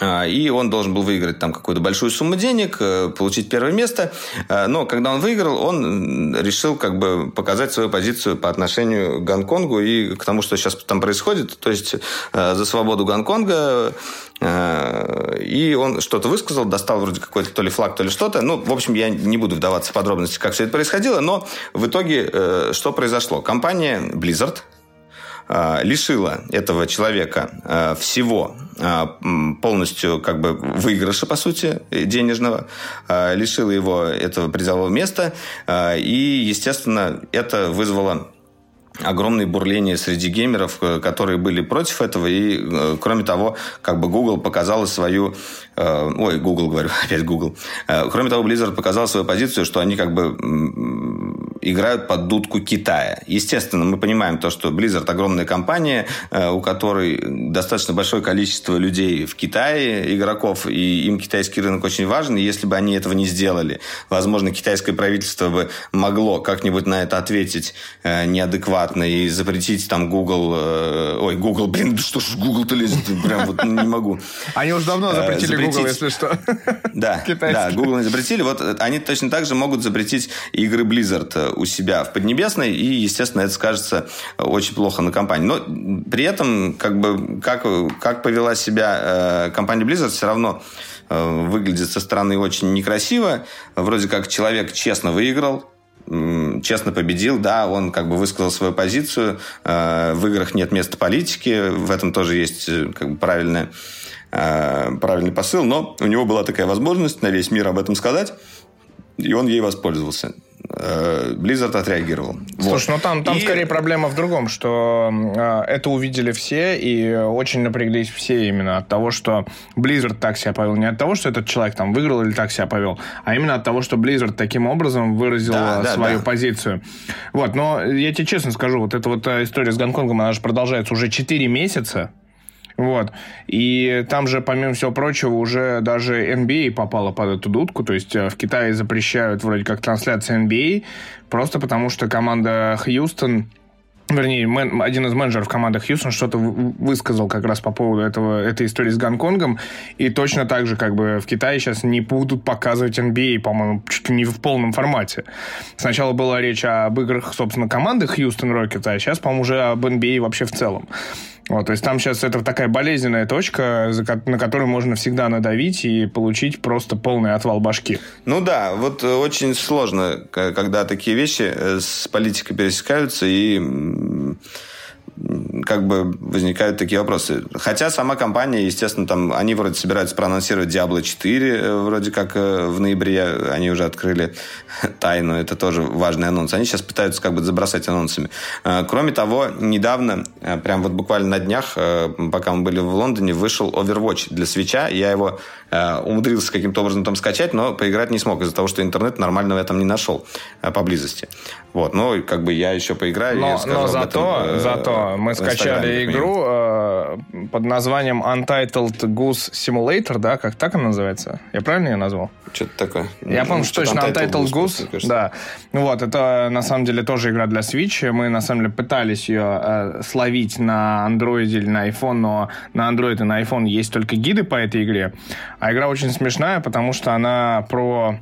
и он должен был выиграть там какую-то большую сумму денег, э, получить первое место. А, но когда он выиграл, он решил как бы показать свою позицию по отношению к Гонконгу и к тому, что сейчас там происходит. То есть э, за свободу Гонконга э, и он что-то высказал, достал вроде какой-то то ли флаг, то ли что-то. Ну, в общем, я не буду вдаваться в подробности, как все это происходило, но в итоге что произошло? Компания Blizzard, а, лишила этого человека а, всего а, полностью как бы выигрыша, по сути, денежного, лишила его этого призового места, и, естественно, это вызвало огромное бурление среди геймеров, э, которые были против этого. И, э, кроме того, как бы Google показала свою... Э, ой, Google, говорю, опять Google. Кроме того, Blizzard показал свою позицию, что они как бы играют под дудку Китая. Естественно, мы понимаем то, что Blizzard огромная компания, э, у которой достаточно большое количество людей в Китае, игроков, и им китайский рынок очень важен. И если бы они этого не сделали, возможно, китайское правительство бы могло как-нибудь на это ответить э, неадекватно и запретить там Google... Э, ой, Google, блин, что ж Google-то лезет? Прям вот не могу. Они уже давно запретили запретить... Google, если что. Да, да, Google не запретили. Вот они точно так же могут запретить игры Blizzard у себя в Поднебесной, и, естественно, это скажется очень плохо на компании. Но при этом, как бы, как, как повела себя э, компания Blizzard, все равно э, выглядит со стороны очень некрасиво. Вроде как человек честно выиграл, честно победил, да, он как бы высказал свою позицию, э, в играх нет места политики, в этом тоже есть как бы правильное, правильный посыл, но у него была такая возможность на весь мир об этом сказать, и он ей воспользовался. Э, Blizzard отреагировал. Слушай, вот. ну там, там и... скорее проблема в другом, что э, это увидели все и очень напряглись все именно от того, что Blizzard так себя повел. Не от того, что этот человек там выиграл или так себя повел, а именно от того, что Blizzard таким образом выразил да, да, свою да. позицию. Вот, но я тебе честно скажу, вот эта вот э, история с Гонконгом, она же продолжается уже 4 месяца, вот. И там же, помимо всего прочего, уже даже NBA попала под эту дудку. То есть э, в Китае запрещают вроде как трансляции NBA, просто потому что команда Хьюстон вернее, мен, один из менеджеров команды Хьюстон что-то высказал как раз по поводу этого, этой истории с Гонконгом, и точно так же как бы в Китае сейчас не будут показывать NBA, по-моему, чуть ли не в полном формате. Сначала была речь об играх, собственно, команды Хьюстон Рокет, а сейчас, по-моему, уже об NBA вообще в целом. Вот, то есть там сейчас это такая болезненная точка, на которую можно всегда надавить и получить просто полный отвал башки. Ну да, вот очень сложно, когда такие вещи э, с политикой пересекаются и как бы возникают такие вопросы. Хотя сама компания, естественно, там они вроде собираются проанонсировать Diablo 4, э, вроде как э, в ноябре они уже открыли тайну, это тоже важный анонс. Они сейчас пытаются как бы забросать анонсами. Э, кроме того, недавно, прям вот буквально на днях, пока мы были в Лондоне, вышел Overwatch для свеча. Я его умудрился каким-то образом там скачать, но поиграть не смог из-за того, что интернет нормального я там не нашел поблизости. Вот, но как бы я еще поиграю. Но, но зато, этом, зато мы скачали игру э, под названием Untitled Goose Simulator, да, как так она называется? Я правильно ее назвал? Что-то такое. Я помню, что точно Untitled, Untitled Goose. Goose да. Ну вот, это на самом деле тоже игра для Switch. Мы на самом деле пытались ее э, словить на Android или на iPhone, но на Android и на iPhone есть только гиды по этой игре. А игра очень смешная, потому что она про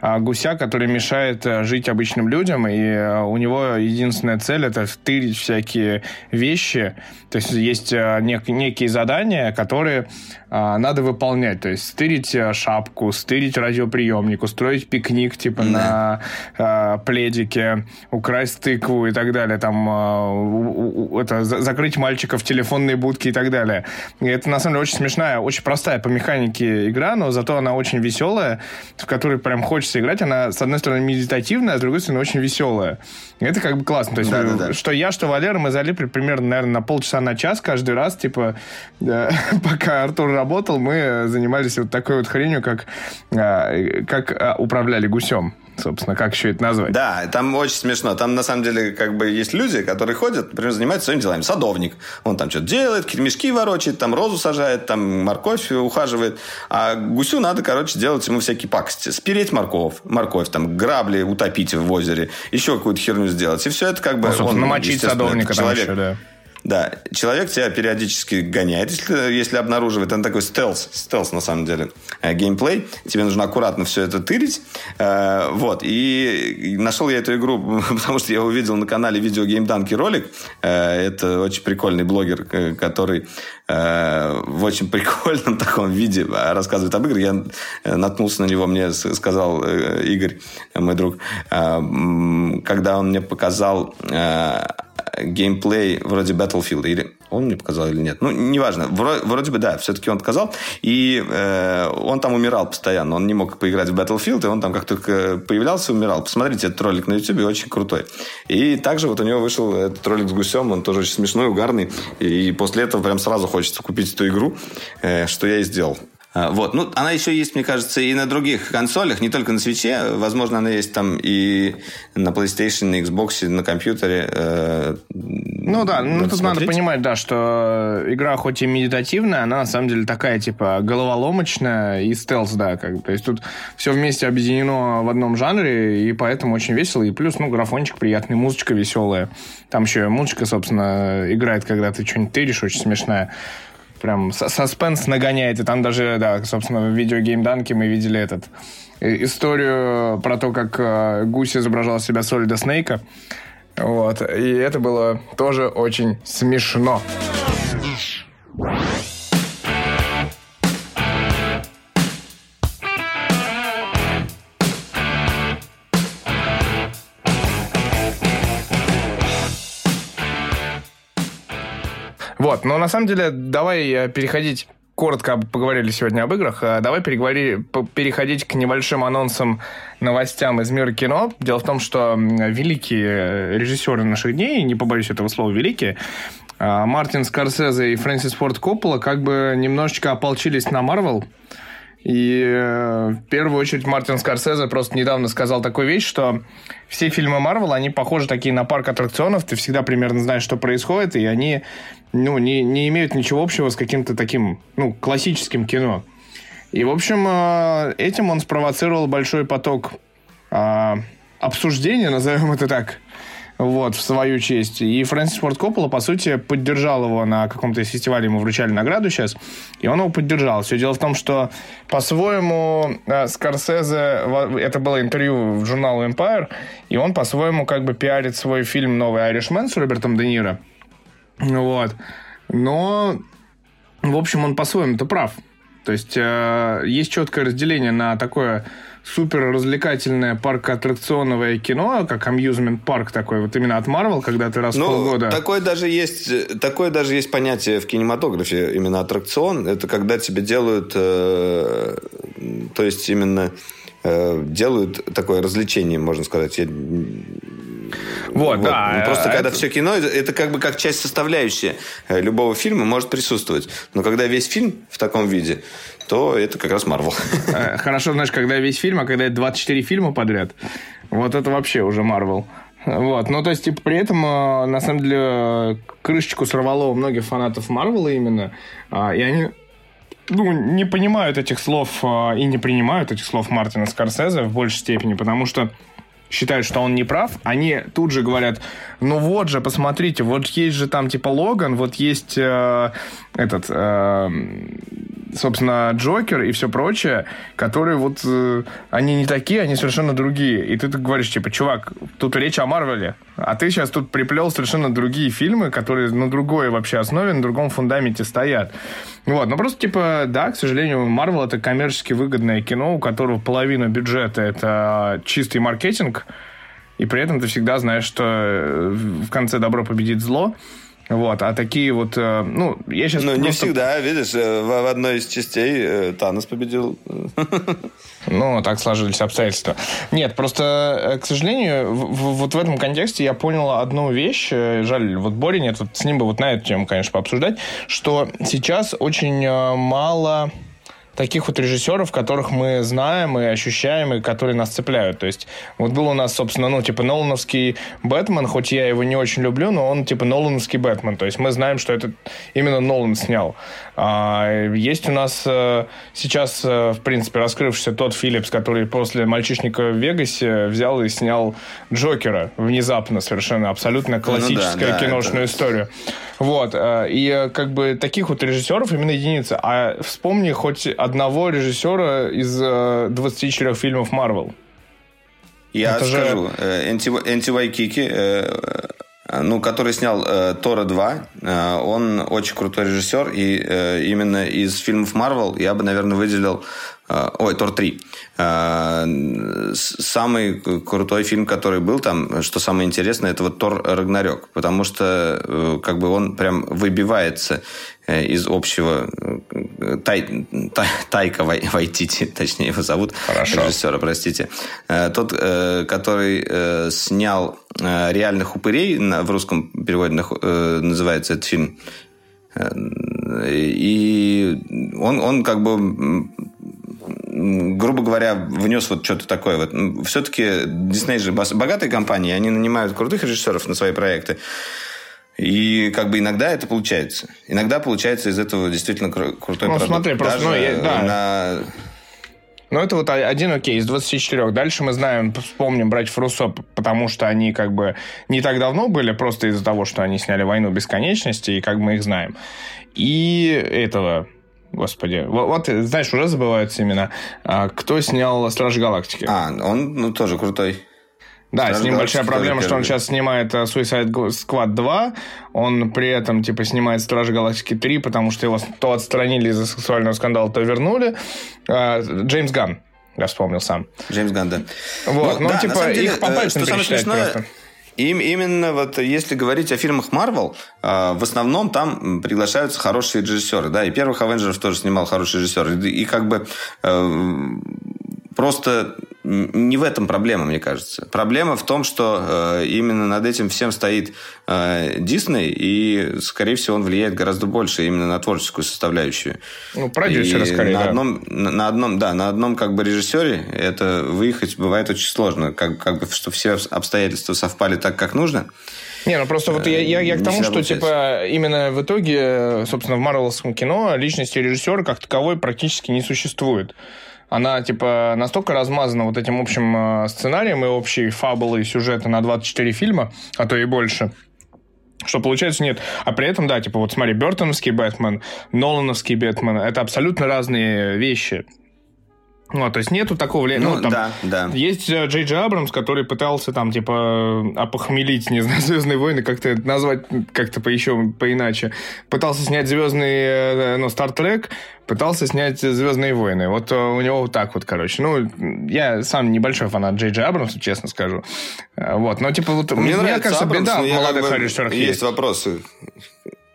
гуся, который мешает э, жить обычным людям, и э, у него единственная цель это втырить всякие вещи. То есть есть э, нек- некие задания, которые а, надо выполнять. То есть стырить шапку, стырить радиоприемник, устроить пикник типа да. на а, пледике, украсть тыкву и так далее. Там а, у, у, это, закрыть мальчика в телефонной будке и так далее. И это на самом деле очень смешная, очень простая по механике игра, но зато она очень веселая, в которой прям хочется хочется играть, она, с одной стороны, медитативная, а с другой стороны, очень веселая. И это как бы классно. То есть, да, да, да. что я, что Валера, мы залипли примерно, наверное, на полчаса на час каждый раз, типа, да, пока Артур работал, мы занимались вот такой вот хренью, как, а, как а, управляли гусем собственно, как еще это назвать? Да, там очень смешно. Там, на самом деле, как бы есть люди, которые ходят, например, занимаются своими делами. Садовник. Он там что-то делает, какие-то мешки ворочает, там розу сажает, там морковь ухаживает. А гусю надо, короче, делать ему всякие пакости. Спереть морковь, морковь, там, грабли утопить в озере, еще какую-то херню сделать. И все это как бы... Ну, он, намочить садовника человек. Еще, да. Да, человек тебя периодически гоняет, если, если обнаруживает. Он такой стелс, стелс на самом деле, э, геймплей. Тебе нужно аккуратно все это тырить. Э, вот, и нашел я эту игру, потому что я увидел на канале видео геймданки ролик. Э, это очень прикольный блогер, который в очень прикольном таком виде рассказывает об играх. Я наткнулся на него, мне сказал Игорь, мой друг, когда он мне показал геймплей вроде Battlefield. Или он мне показал или нет. Ну, неважно. Вроде, вроде бы, да, все-таки он показал. И э, он там умирал постоянно. Он не мог поиграть в Battlefield, и он там как только появлялся, умирал. Посмотрите этот ролик на YouTube, очень крутой. И также вот у него вышел этот ролик с гусем, он тоже очень смешной, угарный. И после этого прям сразу хочется купить эту игру, э, что я и сделал. А, вот. Ну, она еще есть, мне кажется, и на других консолях, не только на свече. Возможно, она есть там и на PlayStation, на Xbox, на компьютере. Э, ну да, ну тут смотреть. надо понимать, да, что игра хоть и медитативная, она на самом деле такая, типа, головоломочная и стелс, да. Как, то есть тут все вместе объединено в одном жанре, и поэтому очень весело. И плюс, ну, графончик приятный, музычка веселая. Там еще музычка, собственно, играет, когда ты что-нибудь тыришь, очень смешная прям саспенс нагоняет. И там даже, да, собственно, в видеогеймданке мы видели этот э, историю про то, как э, гусь изображал себя Солида Снейка. Вот. И это было тоже очень смешно. Вот, но на самом деле давай э, переходить коротко поговорили сегодня об играх. Э, давай переговори, переходить к небольшим анонсам, новостям из мира кино. Дело в том, что великие режиссеры наших дней, не побоюсь этого слова, великие, э, Мартин Скорсезе и Фрэнсис Форд Коппола как бы немножечко ополчились на Марвел. И в первую очередь Мартин Скорсезе просто недавно сказал такую вещь, что все фильмы Марвел, они похожи такие на парк аттракционов, ты всегда примерно знаешь, что происходит, и они ну, не, не имеют ничего общего с каким-то таким, ну, классическим кино. И, в общем, э, этим он спровоцировал большой поток а, обсуждения, назовем это так, вот, в свою честь. И Фрэнсис Форд Коппола, по сути, поддержал его на каком-то из фестивалей, ему вручали награду сейчас, и он его поддержал. Все дело в том, что по-своему э, Скорсезе, это было интервью в журналу Empire, и он по-своему как бы пиарит свой фильм «Новый Айришмен» с Робертом Де Ниро, вот. Но, в общем, он по-своему-то прав. То есть э, есть четкое разделение на такое супер развлекательное парк-аттракционовое кино, как амьюзмент парк такой, вот именно от Marvel, когда ты раз ну, в полгода... Такое даже, есть, такое даже есть понятие в кинематографе, именно аттракцион. Это когда тебе делают, э, то есть именно э, делают такое развлечение, можно сказать. Я вот, вот. да. Ну, просто это... когда все кино, это как бы как часть составляющая э, любого фильма может присутствовать. Но когда весь фильм в таком виде, то это как раз Марвел. Э, хорошо, знаешь, когда весь фильм, а когда 24 фильма подряд, вот это вообще уже Марвел. Вот, ну, то есть, типа, при этом, э, на самом деле, крышечку сорвало у многих фанатов Марвела именно, а, и они ну, не понимают этих слов и не принимают этих слов Мартина Скорсезе в большей степени, потому что считают, что он не прав, они тут же говорят, ну вот же, посмотрите, вот есть же там типа Логан, вот есть э, этот... Э, собственно, Джокер и все прочее, которые вот, э, они не такие, они совершенно другие. И ты так говоришь, типа, чувак, тут речь о Марвеле, а ты сейчас тут приплел совершенно другие фильмы, которые на другой вообще основе, на другом фундаменте стоят. Вот, ну просто, типа, да, к сожалению, Марвел это коммерчески выгодное кино, у которого половина бюджета это чистый маркетинг, и при этом ты всегда знаешь, что э, в конце добро победит зло. Вот, а такие вот, э, ну, я сейчас... Ну, просто... не всегда, видишь, э, в, в одной из частей Танос победил. Ну, так сложились обстоятельства. Нет, просто, к сожалению, в, вот в этом контексте я понял одну вещь. Жаль, вот Бори нет, вот с ним бы вот на эту тему, конечно, пообсуждать, что сейчас очень мало таких вот режиссеров, которых мы знаем и ощущаем, и которые нас цепляют. То есть вот был у нас, собственно, ну, типа Нолановский Бэтмен, хоть я его не очень люблю, но он типа Нолановский Бэтмен. То есть мы знаем, что это именно Нолан снял. А, есть у нас а, сейчас, а, в принципе, раскрывшийся тот Филлипс, который после «Мальчишника в Вегасе» взял и снял Джокера внезапно совершенно, абсолютно классическую ну, да, да, киношную это... историю. Вот. И как бы таких вот режиссеров именно единица. А вспомни хоть одного режиссера из 24 фильмов Марвел. Я Это скажу. Же... Энти, Энти Вайкики ну, который снял э, Тора 2. Э, он очень крутой режиссер, и э, именно из фильмов Марвел я бы, наверное, выделил... Э, ой, Тор 3. Э, самый крутой фильм, который был там, что самое интересное, это вот Тор Рагнарёк, потому что э, как бы он прям выбивается Э, из общего э, тай, тай, Тайка Вайтити, точнее его зовут, Хорошо. режиссера, простите. Э, тот, который снял «Реальных упырей», в русском переводе называется этот фильм, и он, он как бы грубо говоря, внес вот что-то такое. Вот. Все-таки Дисней же богатая компания, они нанимают крутых режиссеров на свои проекты. И как бы иногда это получается. Иногда получается из этого действительно крутой ну, продукт. смотри, просто, Даже ну, я, да. на... Ну, это вот один окей, из 24. Дальше мы знаем, вспомним братьев Руссо, потому что они как бы не так давно были, просто из-за того, что они сняли «Войну бесконечности», и как мы их знаем. И этого, Господи, вот, вот знаешь, уже забываются имена. А, кто снял «Страж Галактики»? А, он ну, тоже крутой. Да, Страж с ним большая проблема, что он сейчас снимает uh, Suicide Squad 2, он при этом, типа, снимает Стражи Галактики 3, потому что его то отстранили из-за сексуального скандала, то вернули. Uh, Джеймс Ганн, я вспомнил сам. Джеймс Ганн, да. Вот, ну, ну да, типа, деле, их по пальцам что пересчитать просто. Им, именно вот если говорить о фильмах Marvel, э, в основном там приглашаются хорошие режиссеры, да, и первых Авенджеров тоже снимал хороший режиссер, и, и как бы э, просто не в этом проблема, мне кажется. Проблема в том, что э, именно над этим всем стоит э, Дисней, и, скорее всего, он влияет гораздо больше именно на творческую составляющую. Ну, продюсеры, скорее, на да. Одном, на, на одном, да, на одном как бы режиссере это выехать бывает очень сложно, как, как бы, что все обстоятельства совпали так, как нужно. Не, ну просто вот я, я, я к тому, что типа именно в итоге, собственно, в марвеловском кино личности режиссера как таковой практически не существует она, типа, настолько размазана вот этим общим э, сценарием и общей фабулой сюжета на 24 фильма, а то и больше, что получается нет. А при этом, да, типа вот смотри, Бертоновский Бэтмен, Нолановский Бэтмен, это абсолютно разные вещи. Ну, то есть нету такого влияния. Ну, ну там да, да. Есть э, Джей Джей Абрамс, который пытался там, типа, опохмелить, не знаю, Звездные войны, как-то назвать как-то по еще поиначе. Пытался снять Звездные, э, ну, Стартрек, пытался снять Звездные войны. Вот э, у него вот так вот, короче. Ну, я сам небольшой фанат Джей Джей Абрамса, честно скажу. Вот, но типа вот мне, мне нравится кажется, Абрамс, беда молодых как бы, режиссерах есть. Есть вопросы.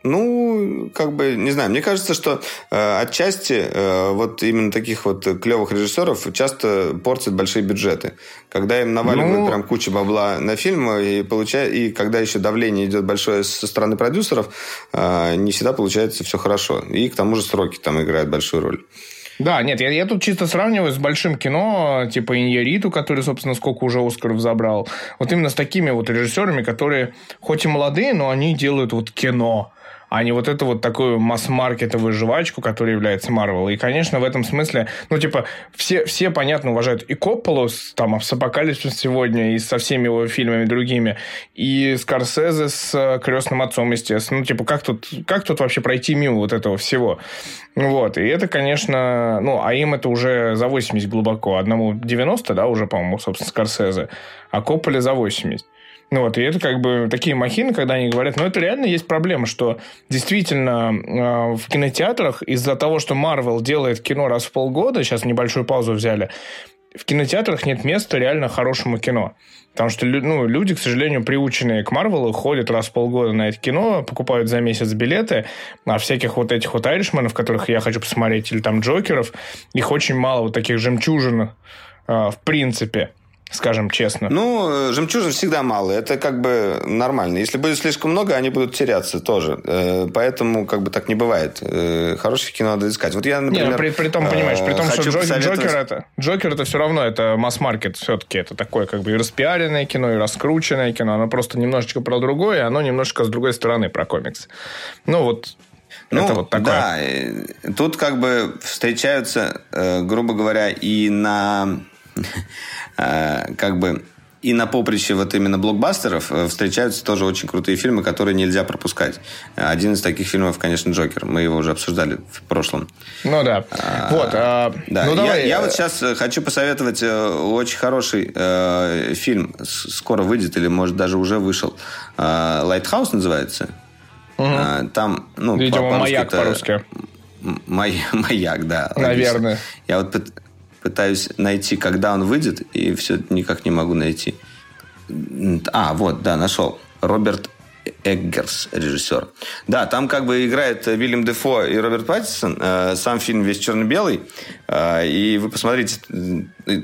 Ну, как бы, не знаю, мне кажется, что э, отчасти э, вот именно таких вот клевых режиссеров часто портят большие бюджеты. Когда им наваливают ну... прям кучу бабла на фильм, и, получая, и когда еще давление идет большое со стороны продюсеров, э, не всегда получается все хорошо. И к тому же сроки там играют большую роль. Да, нет, я, я тут чисто сравниваю с большим кино, типа Иньяриту, который, собственно, сколько уже Оскаров забрал. Вот именно с такими вот режиссерами, которые хоть и молодые, но они делают вот кино а не вот эту вот такую масс-маркетовую жвачку, которая является Марвел. И, конечно, в этом смысле, ну, типа, все, все понятно, уважают и Копполу, там, с «Апокалипсис» сегодня, и со всеми его фильмами другими, и Скорсезе с «Крестным отцом», естественно. Ну, типа, как тут, как тут вообще пройти мимо вот этого всего? Вот, и это, конечно, ну, а им это уже за 80 глубоко. Одному 90, да, уже, по-моему, собственно, Скорсезе, а Копполе за 80. Ну вот, и это как бы такие махины, когда они говорят, но это реально есть проблема, что действительно э, в кинотеатрах из-за того, что Марвел делает кино раз в полгода, сейчас небольшую паузу взяли, в кинотеатрах нет места реально хорошему кино. Потому что ну, люди, к сожалению, приученные к Марвелу, ходят раз в полгода на это кино, покупают за месяц билеты, а всяких вот этих вот айришменов, которых я хочу посмотреть, или там Джокеров, их очень мало, вот таких жемчужин, э, в принципе скажем честно. Ну, жемчужин всегда мало. Это как бы нормально. Если будет слишком много, они будут теряться тоже. Э, поэтому как бы так не бывает. Э, хорошее кино надо искать. Вот я, например... Не, ну, при, при том, понимаешь, при том, что Джокер, посоветовать... Джокер, это, Джокер это все равно, это масс-маркет все-таки. Это такое как бы и распиаренное кино, и раскрученное кино. Оно просто немножечко про другое, оно немножечко с другой стороны про комикс. Ну, вот ну, это вот такое. Да, тут как бы встречаются, э, грубо говоря, и на Э, как бы и на поприще вот именно блокбастеров э, встречаются тоже очень крутые фильмы, которые нельзя пропускать. Один из таких фильмов, конечно, Джокер. Мы его уже обсуждали в прошлом. Ну да. А, вот. А, да. Ну, давай. Я, я вот сейчас э, хочу посоветовать очень хороший э, фильм. Скоро выйдет или, может, даже уже вышел. «Lighthouse» называется. Угу. Там, ну, Видимо, по- «Маяк» по-русски. Маяк, да. Наверное. Я вот пытаюсь найти, когда он выйдет, и все никак не могу найти. А, вот, да, нашел. Роберт Эггерс, режиссер. Да, там как бы играет Вильям Дефо и Роберт Паттисон. Э, сам фильм весь черно-белый. Э, и вы посмотрите,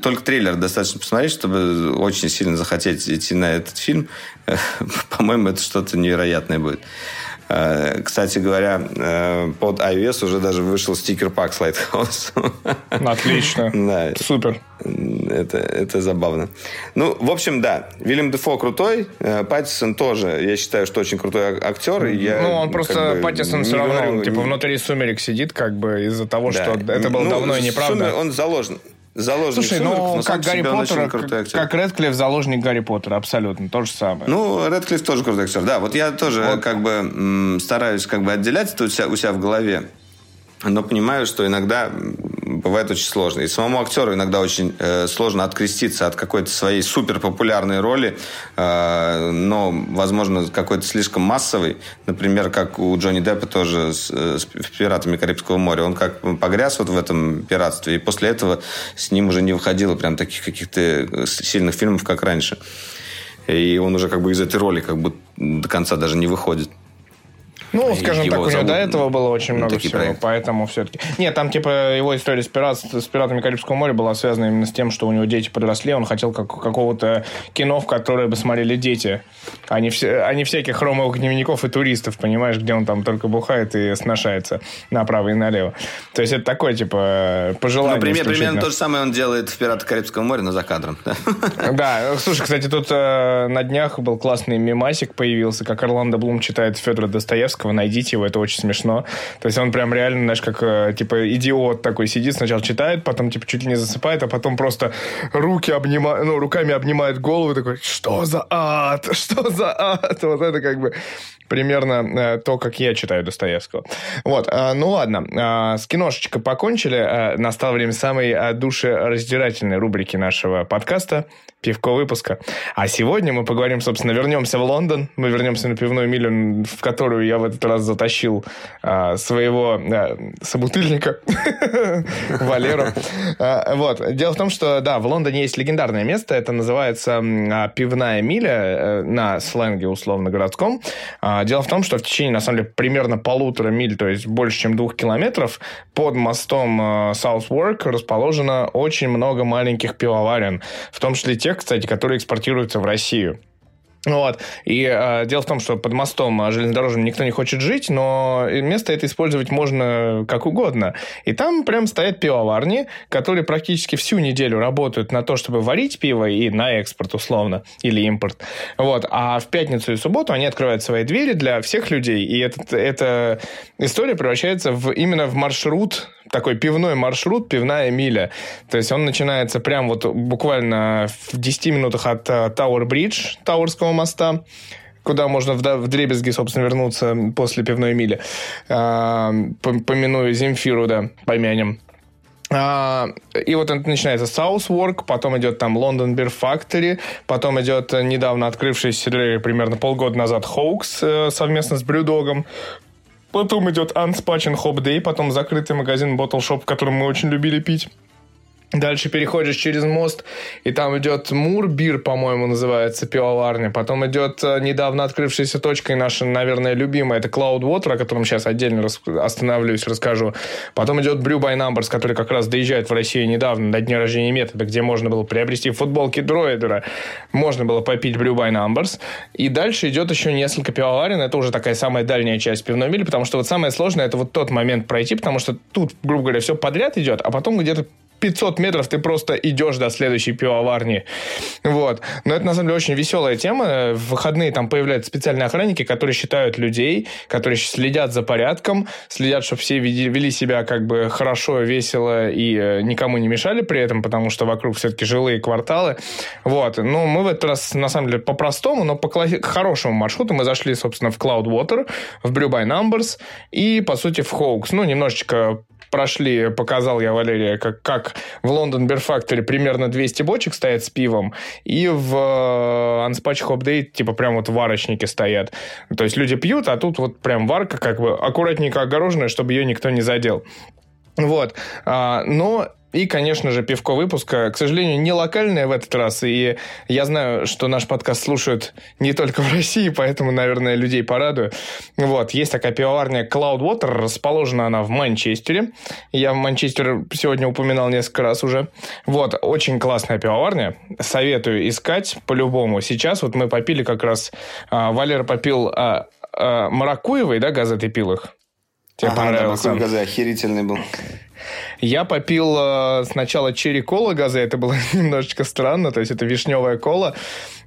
только трейлер достаточно посмотреть, чтобы очень сильно захотеть идти на этот фильм. По-моему, это что-то невероятное будет. Э, кстати говоря, э, под iOS уже даже вышел стикер-пак с Lighthouse. Отлично. Да. Супер. Это, это забавно. Ну, в общем, да. Вильям Дефо крутой. Э, Паттисон тоже, я считаю, что очень крутой актер. Я, ну, он просто, бы, Паттисон все равно, говорю, типа, внутри «Сумерек» сидит, как бы, из-за того, да. что это было ну, давно и неправда. Он заложен. Заложник Слушай, сумерек, ну, как Гарри Поттер, как, как Редклифф заложник Гарри Поттера, абсолютно, то же самое. Ну, Редклифф тоже крутой актер, да. Вот я тоже вот. как бы м, стараюсь как бы отделять это у себя, у себя в голове но понимаю, что иногда бывает очень сложно. И самому актеру иногда очень э, сложно откреститься от какой-то своей суперпопулярной роли, э, но, возможно, какой-то слишком массовой. Например, как у Джонни Деппа тоже с, э, с «Пиратами Карибского моря». Он как погряз вот в этом пиратстве, и после этого с ним уже не выходило прям таких каких-то сильных фильмов, как раньше. И он уже как бы из этой роли как бы до конца даже не выходит. Ну, скажем так, у него до этого было очень много всего, проекты. поэтому все-таки... Нет, там, типа, его история с, пират, с пиратами Карибского моря была связана именно с тем, что у него дети подросли, он хотел как, какого-то кино, в которое бы смотрели дети, а не, все, а не всяких хромовых дневников и туристов, понимаешь, где он там только бухает и сношается направо и налево. То есть это такое, типа, пожелание. Ну, пример, примерно то же самое он делает в «Пиратах Карибского моря», но за кадром. Да, слушай, кстати, тут э, на днях был классный мемасик появился, как Орландо Блум читает Федора Достоевского, Достоевского, найдите его, это очень смешно. То есть он прям реально, знаешь, как, э, типа, идиот такой сидит, сначала читает, потом, типа, чуть ли не засыпает, а потом просто руки обнимает, ну, руками обнимает голову, такой, что за ад, что за ад? Вот это как бы примерно э, то, как я читаю Достоевского. Вот, э, ну ладно, э, с киношечкой покончили, э, настало время самой э, душераздирательной рубрики нашего подкаста пивко выпуска. А сегодня мы поговорим, собственно, вернемся в Лондон. Мы вернемся на пивную милю, в которую я в этот раз затащил а, своего а, собутыльника Валеру. А, вот. Дело в том, что, да, в Лондоне есть легендарное место. Это называется а, пивная миля э, на сленге условно-городском. А, дело в том, что в течение, на самом деле, примерно полутора миль, то есть больше, чем двух километров, под мостом а, Southwark расположено очень много маленьких пивоварен, в том числе те, тех, кстати, которые экспортируются в Россию. Вот. И э, дело в том, что под мостом э, железнодорожным никто не хочет жить, но место это использовать можно как угодно. И там прям стоят пивоварни, которые практически всю неделю работают на то, чтобы варить пиво и на экспорт условно, или импорт. Вот. А в пятницу и субботу они открывают свои двери для всех людей. И этот, эта история превращается в, именно в маршрут такой пивной маршрут, пивная миля. То есть он начинается прям вот буквально в 10 минутах от Тауэр Бридж, Тауэрского моста, куда можно в, Дребезги, собственно, вернуться после пивной мили. А, помяную Земфиру, да, помянем. А, и вот это начинается Southwark, потом идет там London Beer Factory, потом идет недавно открывшийся примерно полгода назад Hoax э, совместно с Брюдогом, Потом идет Unspachen Hop Day, потом закрытый магазин Bottle Shop, в котором мы очень любили пить. Дальше переходишь через мост, и там идет Мурбир, по-моему, называется, пивоварня. Потом идет э, недавно открывшаяся точка, и наша, наверное, любимая, это Cloudwater, о котором сейчас отдельно рас... остановлюсь, расскажу. Потом идет Brew by Numbers, который как раз доезжает в Россию недавно, на дне рождения метода, где можно было приобрести футболки дроидера, можно было попить Brew by Numbers. И дальше идет еще несколько пивоварен, это уже такая самая дальняя часть пивной мили, потому что вот самое сложное, это вот тот момент пройти, потому что тут, грубо говоря, все подряд идет, а потом где-то 500 метров ты просто идешь до следующей пивоварни. Вот. Но это, на самом деле, очень веселая тема. В выходные там появляются специальные охранники, которые считают людей, которые следят за порядком, следят, чтобы все вели себя как бы хорошо, весело и э, никому не мешали при этом, потому что вокруг все-таки жилые кварталы. Вот. Ну, мы в этот раз, на самом деле, по-простому, но по хорошему маршруту мы зашли, собственно, в Cloudwater, в Brew by Numbers и, по сути, в Hoax. Ну, немножечко прошли, показал я Валерия, как, как в Лондон Beer Factory примерно 200 бочек стоят с пивом, и в э, Unspatch Hop Day типа прям вот варочники стоят. То есть люди пьют, а тут вот прям варка как бы аккуратненько огороженная, чтобы ее никто не задел. Вот. А, но и, конечно же, пивко выпуска, к сожалению, не локальное в этот раз. И я знаю, что наш подкаст слушают не только в России, поэтому, наверное, людей порадую. Вот, есть такая пивоварня Cloudwater, расположена она в Манчестере. Я в Манчестер сегодня упоминал несколько раз уже. Вот, очень классная пивоварня. Советую искать по-любому. Сейчас вот мы попили как раз... А, Валера попил а, а, маракуевый, да, газы ты пил их? Тебе ага, понравился? Да, охерительный был. Я попил э, сначала черри кола газа, это было немножечко странно, то есть это вишневая кола,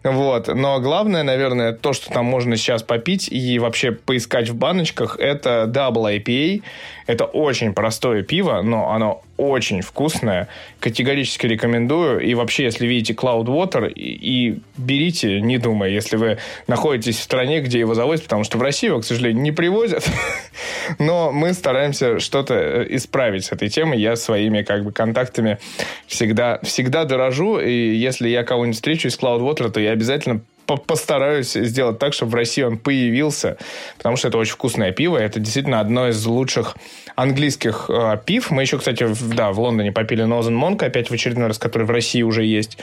вот. Но главное, наверное, то, что там можно сейчас попить и вообще поискать в баночках, это Double IPA. Это очень простое пиво, но оно очень вкусное. Категорически рекомендую. И вообще, если видите Cloud Water, и, и берите, не думая, если вы находитесь в стране, где его завозят, потому что в Россию к сожалению, не привозят. Но мы стараемся что-то э, исправить с этой темой. Я своими как бы контактами всегда, всегда дорожу. И если я кого-нибудь встречу из Cloud Water, то я обязательно постараюсь сделать так, чтобы в России он появился, потому что это очень вкусное пиво, это действительно одно из лучших английских э, пив. Мы еще, кстати, в, да, в Лондоне попили Нозен Монк опять в очередной раз, который в России уже есть.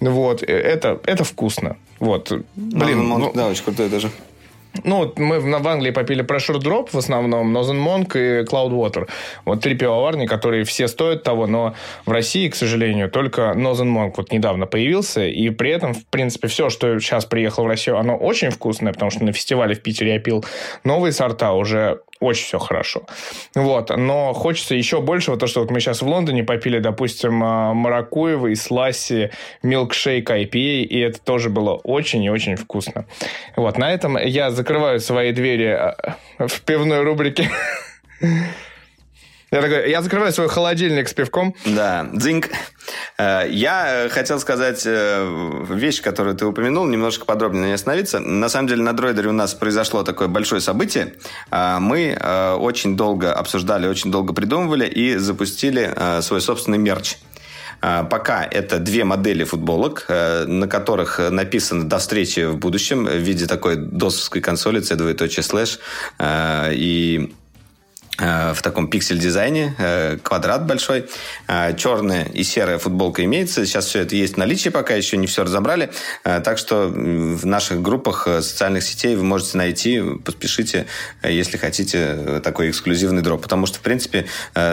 Вот, э, это, это вкусно. Вот, блин. Monk, ну, да, очень крутой даже. Ну, мы в Англии попили Pressure Drop в основном, Northern Monk и Cloudwater. Вот три пивоварни, которые все стоят того, но в России, к сожалению, только Northern Monk вот недавно появился, и при этом, в принципе, все, что сейчас приехало в Россию, оно очень вкусное, потому что на фестивале в Питере я пил новые сорта уже очень все хорошо. Вот. Но хочется еще большего, то, что вот мы сейчас в Лондоне попили, допустим, а, маракуевый, сласси, милкшейк IPA, и это тоже было очень и очень вкусно. Вот. На этом я закрываю свои двери а, в пивной рубрике. Я такой, я закрываю свой холодильник с пивком. Да, дзинг. Э, я хотел сказать э, вещь, которую ты упомянул, немножко подробнее на ней остановиться. На самом деле на Дройдере у нас произошло такое большое событие. Э, мы очень долго обсуждали, очень долго придумывали и запустили свой собственный мерч. Пока это две модели футболок, на которых написано «До встречи в будущем» в виде такой досовской консоли, c2.slash. И Э, в таком пиксель-дизайне, э, квадрат большой, э, черная и серая футболка имеется. Сейчас все это есть в наличии, пока еще не все разобрали. Так что в наших группах социальных сетей вы можете найти, поспешите, если хотите такой эксклюзивный дроп. Потому что, в принципе,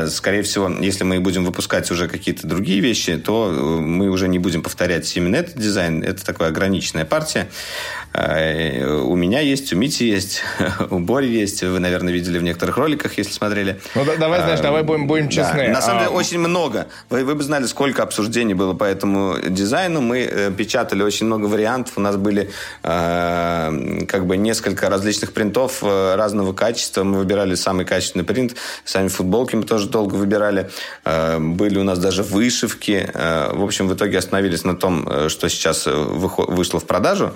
скорее всего, если мы будем выпускать уже какие-то другие вещи, то мы уже не будем повторять именно этот дизайн. Это такая ограниченная партия. У меня есть, у Мити есть, у Бори есть. Вы, наверное, видели в некоторых роликах, если смотрели. Ну, давай, знаешь, давай будем, будем честны. Да. На самом деле, а, очень много. Вы, вы бы знали, сколько обсуждений было по этому дизайну. Мы э, печатали очень много вариантов. У нас были э, как бы несколько различных принтов э, разного качества. Мы выбирали самый качественный принт. Сами футболки мы тоже долго выбирали. Э, были у нас даже вышивки. Э, в общем, в итоге остановились на том, э, что сейчас вышло в продажу.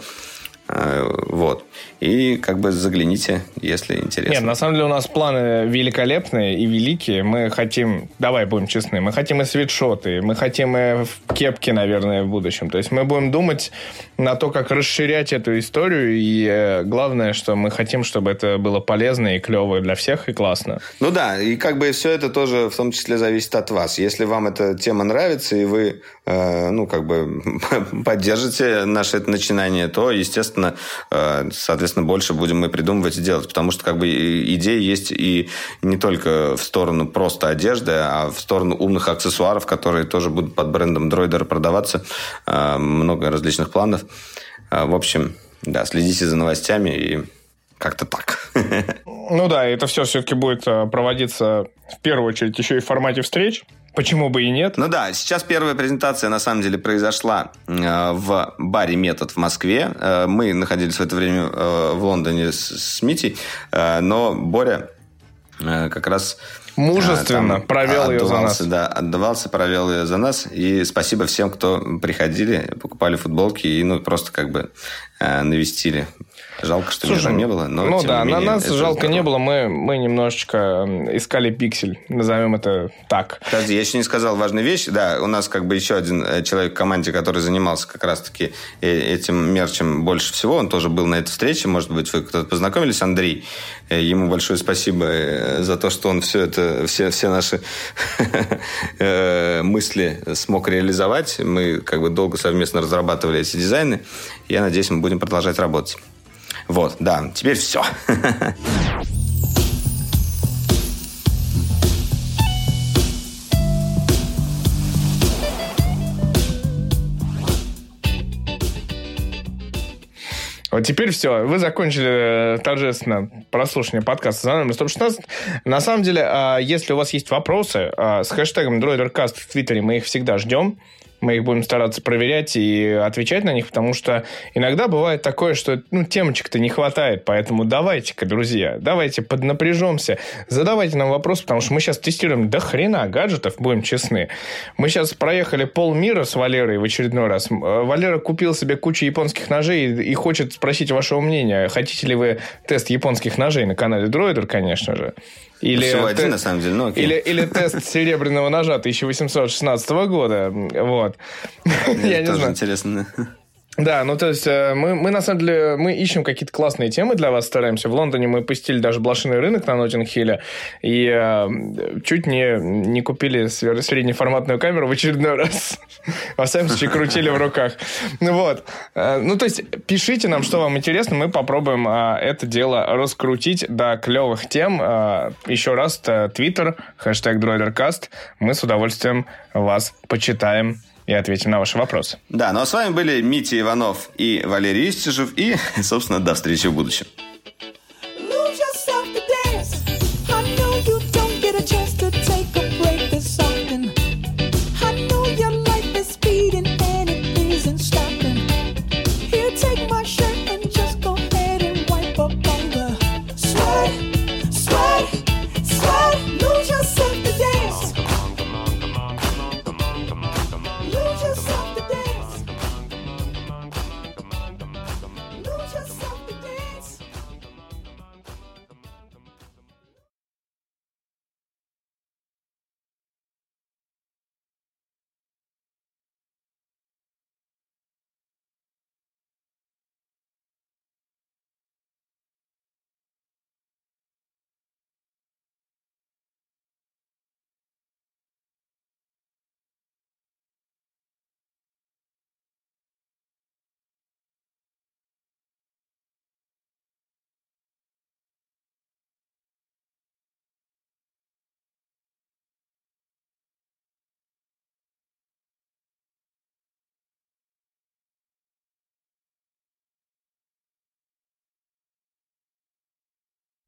Э, вот. И как бы загляните, если интересно. Нет, на самом деле у нас планы великолепные и великие. Мы хотим, давай будем честны, мы хотим и свитшоты, мы хотим и кепки, наверное, в будущем. То есть мы будем думать на то, как расширять эту историю. И э, главное, что мы хотим, чтобы это было полезно и клево для всех и классно. Ну да, и как бы все это тоже в том числе зависит от вас. Если вам эта тема нравится, и вы, э, ну, как бы поддержите наше это начинание, то, естественно, э, соответственно, больше будем мы придумывать и делать. Потому что, как бы, идеи есть и не только в сторону просто одежды, а в сторону умных аксессуаров, которые тоже будут под брендом Droider продаваться. Э, много различных планов. А, в общем, да, следите за новостями и как-то так. Ну да, это все все-таки будет проводиться в первую очередь еще и в формате встреч. Почему бы и нет? Ну да, сейчас первая презентация на самом деле произошла э, в баре «Метод» в Москве. Э, мы находились в это время э, в Лондоне с, с Митей, э, но Боря э, как раз Мужественно там провел ее за нас. Да, отдавался, провел ее за нас. И спасибо всем, кто приходили, покупали футболки и ну, просто как бы э, навестили Жалко, что Слушай, не было, но Ну да, менее, на нас жалко здорово. не было, мы, мы немножечко искали пиксель, назовем это так. Подожди, я еще не сказал важную вещь. Да, у нас как бы еще один э, человек в команде, который занимался как раз-таки э, этим мерчем больше всего, он тоже был на этой встрече, может быть, вы кто-то познакомились, Андрей. Э, ему большое спасибо за то, что он все это, все, все наши мысли смог реализовать. Мы как бы долго совместно разрабатывали эти дизайны. Я надеюсь, мы будем продолжать работать. Вот, да, теперь все. Вот теперь все. Вы закончили э, торжественно прослушивание подкаста за номером 116. На самом деле, а, если у вас есть вопросы а, с хэштегом DroiderCast в Твиттере, мы их всегда ждем. Мы их будем стараться проверять и отвечать на них, потому что иногда бывает такое, что ну, темочек-то не хватает. Поэтому давайте-ка, друзья, давайте поднапряжемся. Задавайте нам вопросы, потому что мы сейчас тестируем до хрена гаджетов, будем честны. Мы сейчас проехали полмира с Валерой в очередной раз. Э, Валера купил себе кучу японских ножей и хочет спросить вашего мнения. Хотите ли вы тест японских ножей на канале Дроидер, конечно же. Или Всего один, те... на самом деле, ну окей. Или, или тест серебряного ножа 1816 года. Вот. Я не знаю. интересно. Да, ну то есть э, мы, мы на самом деле мы ищем какие-то классные темы для вас стараемся. В Лондоне мы пустили даже блошиный рынок на Ноттинг-Хилле и э, чуть не, не купили среднеформатную камеру в очередной раз. Во всяком случае, крутили в руках. Ну вот. Э, ну то есть пишите нам, что вам интересно, мы попробуем э, это дело раскрутить до клевых тем. Еще раз, Твиттер, хэштег DroiderCast. Мы с удовольствием вас почитаем и ответим на ваши вопросы. Да, ну а с вами были Митя Иванов и Валерий Истижев. И, собственно, до встречи в будущем.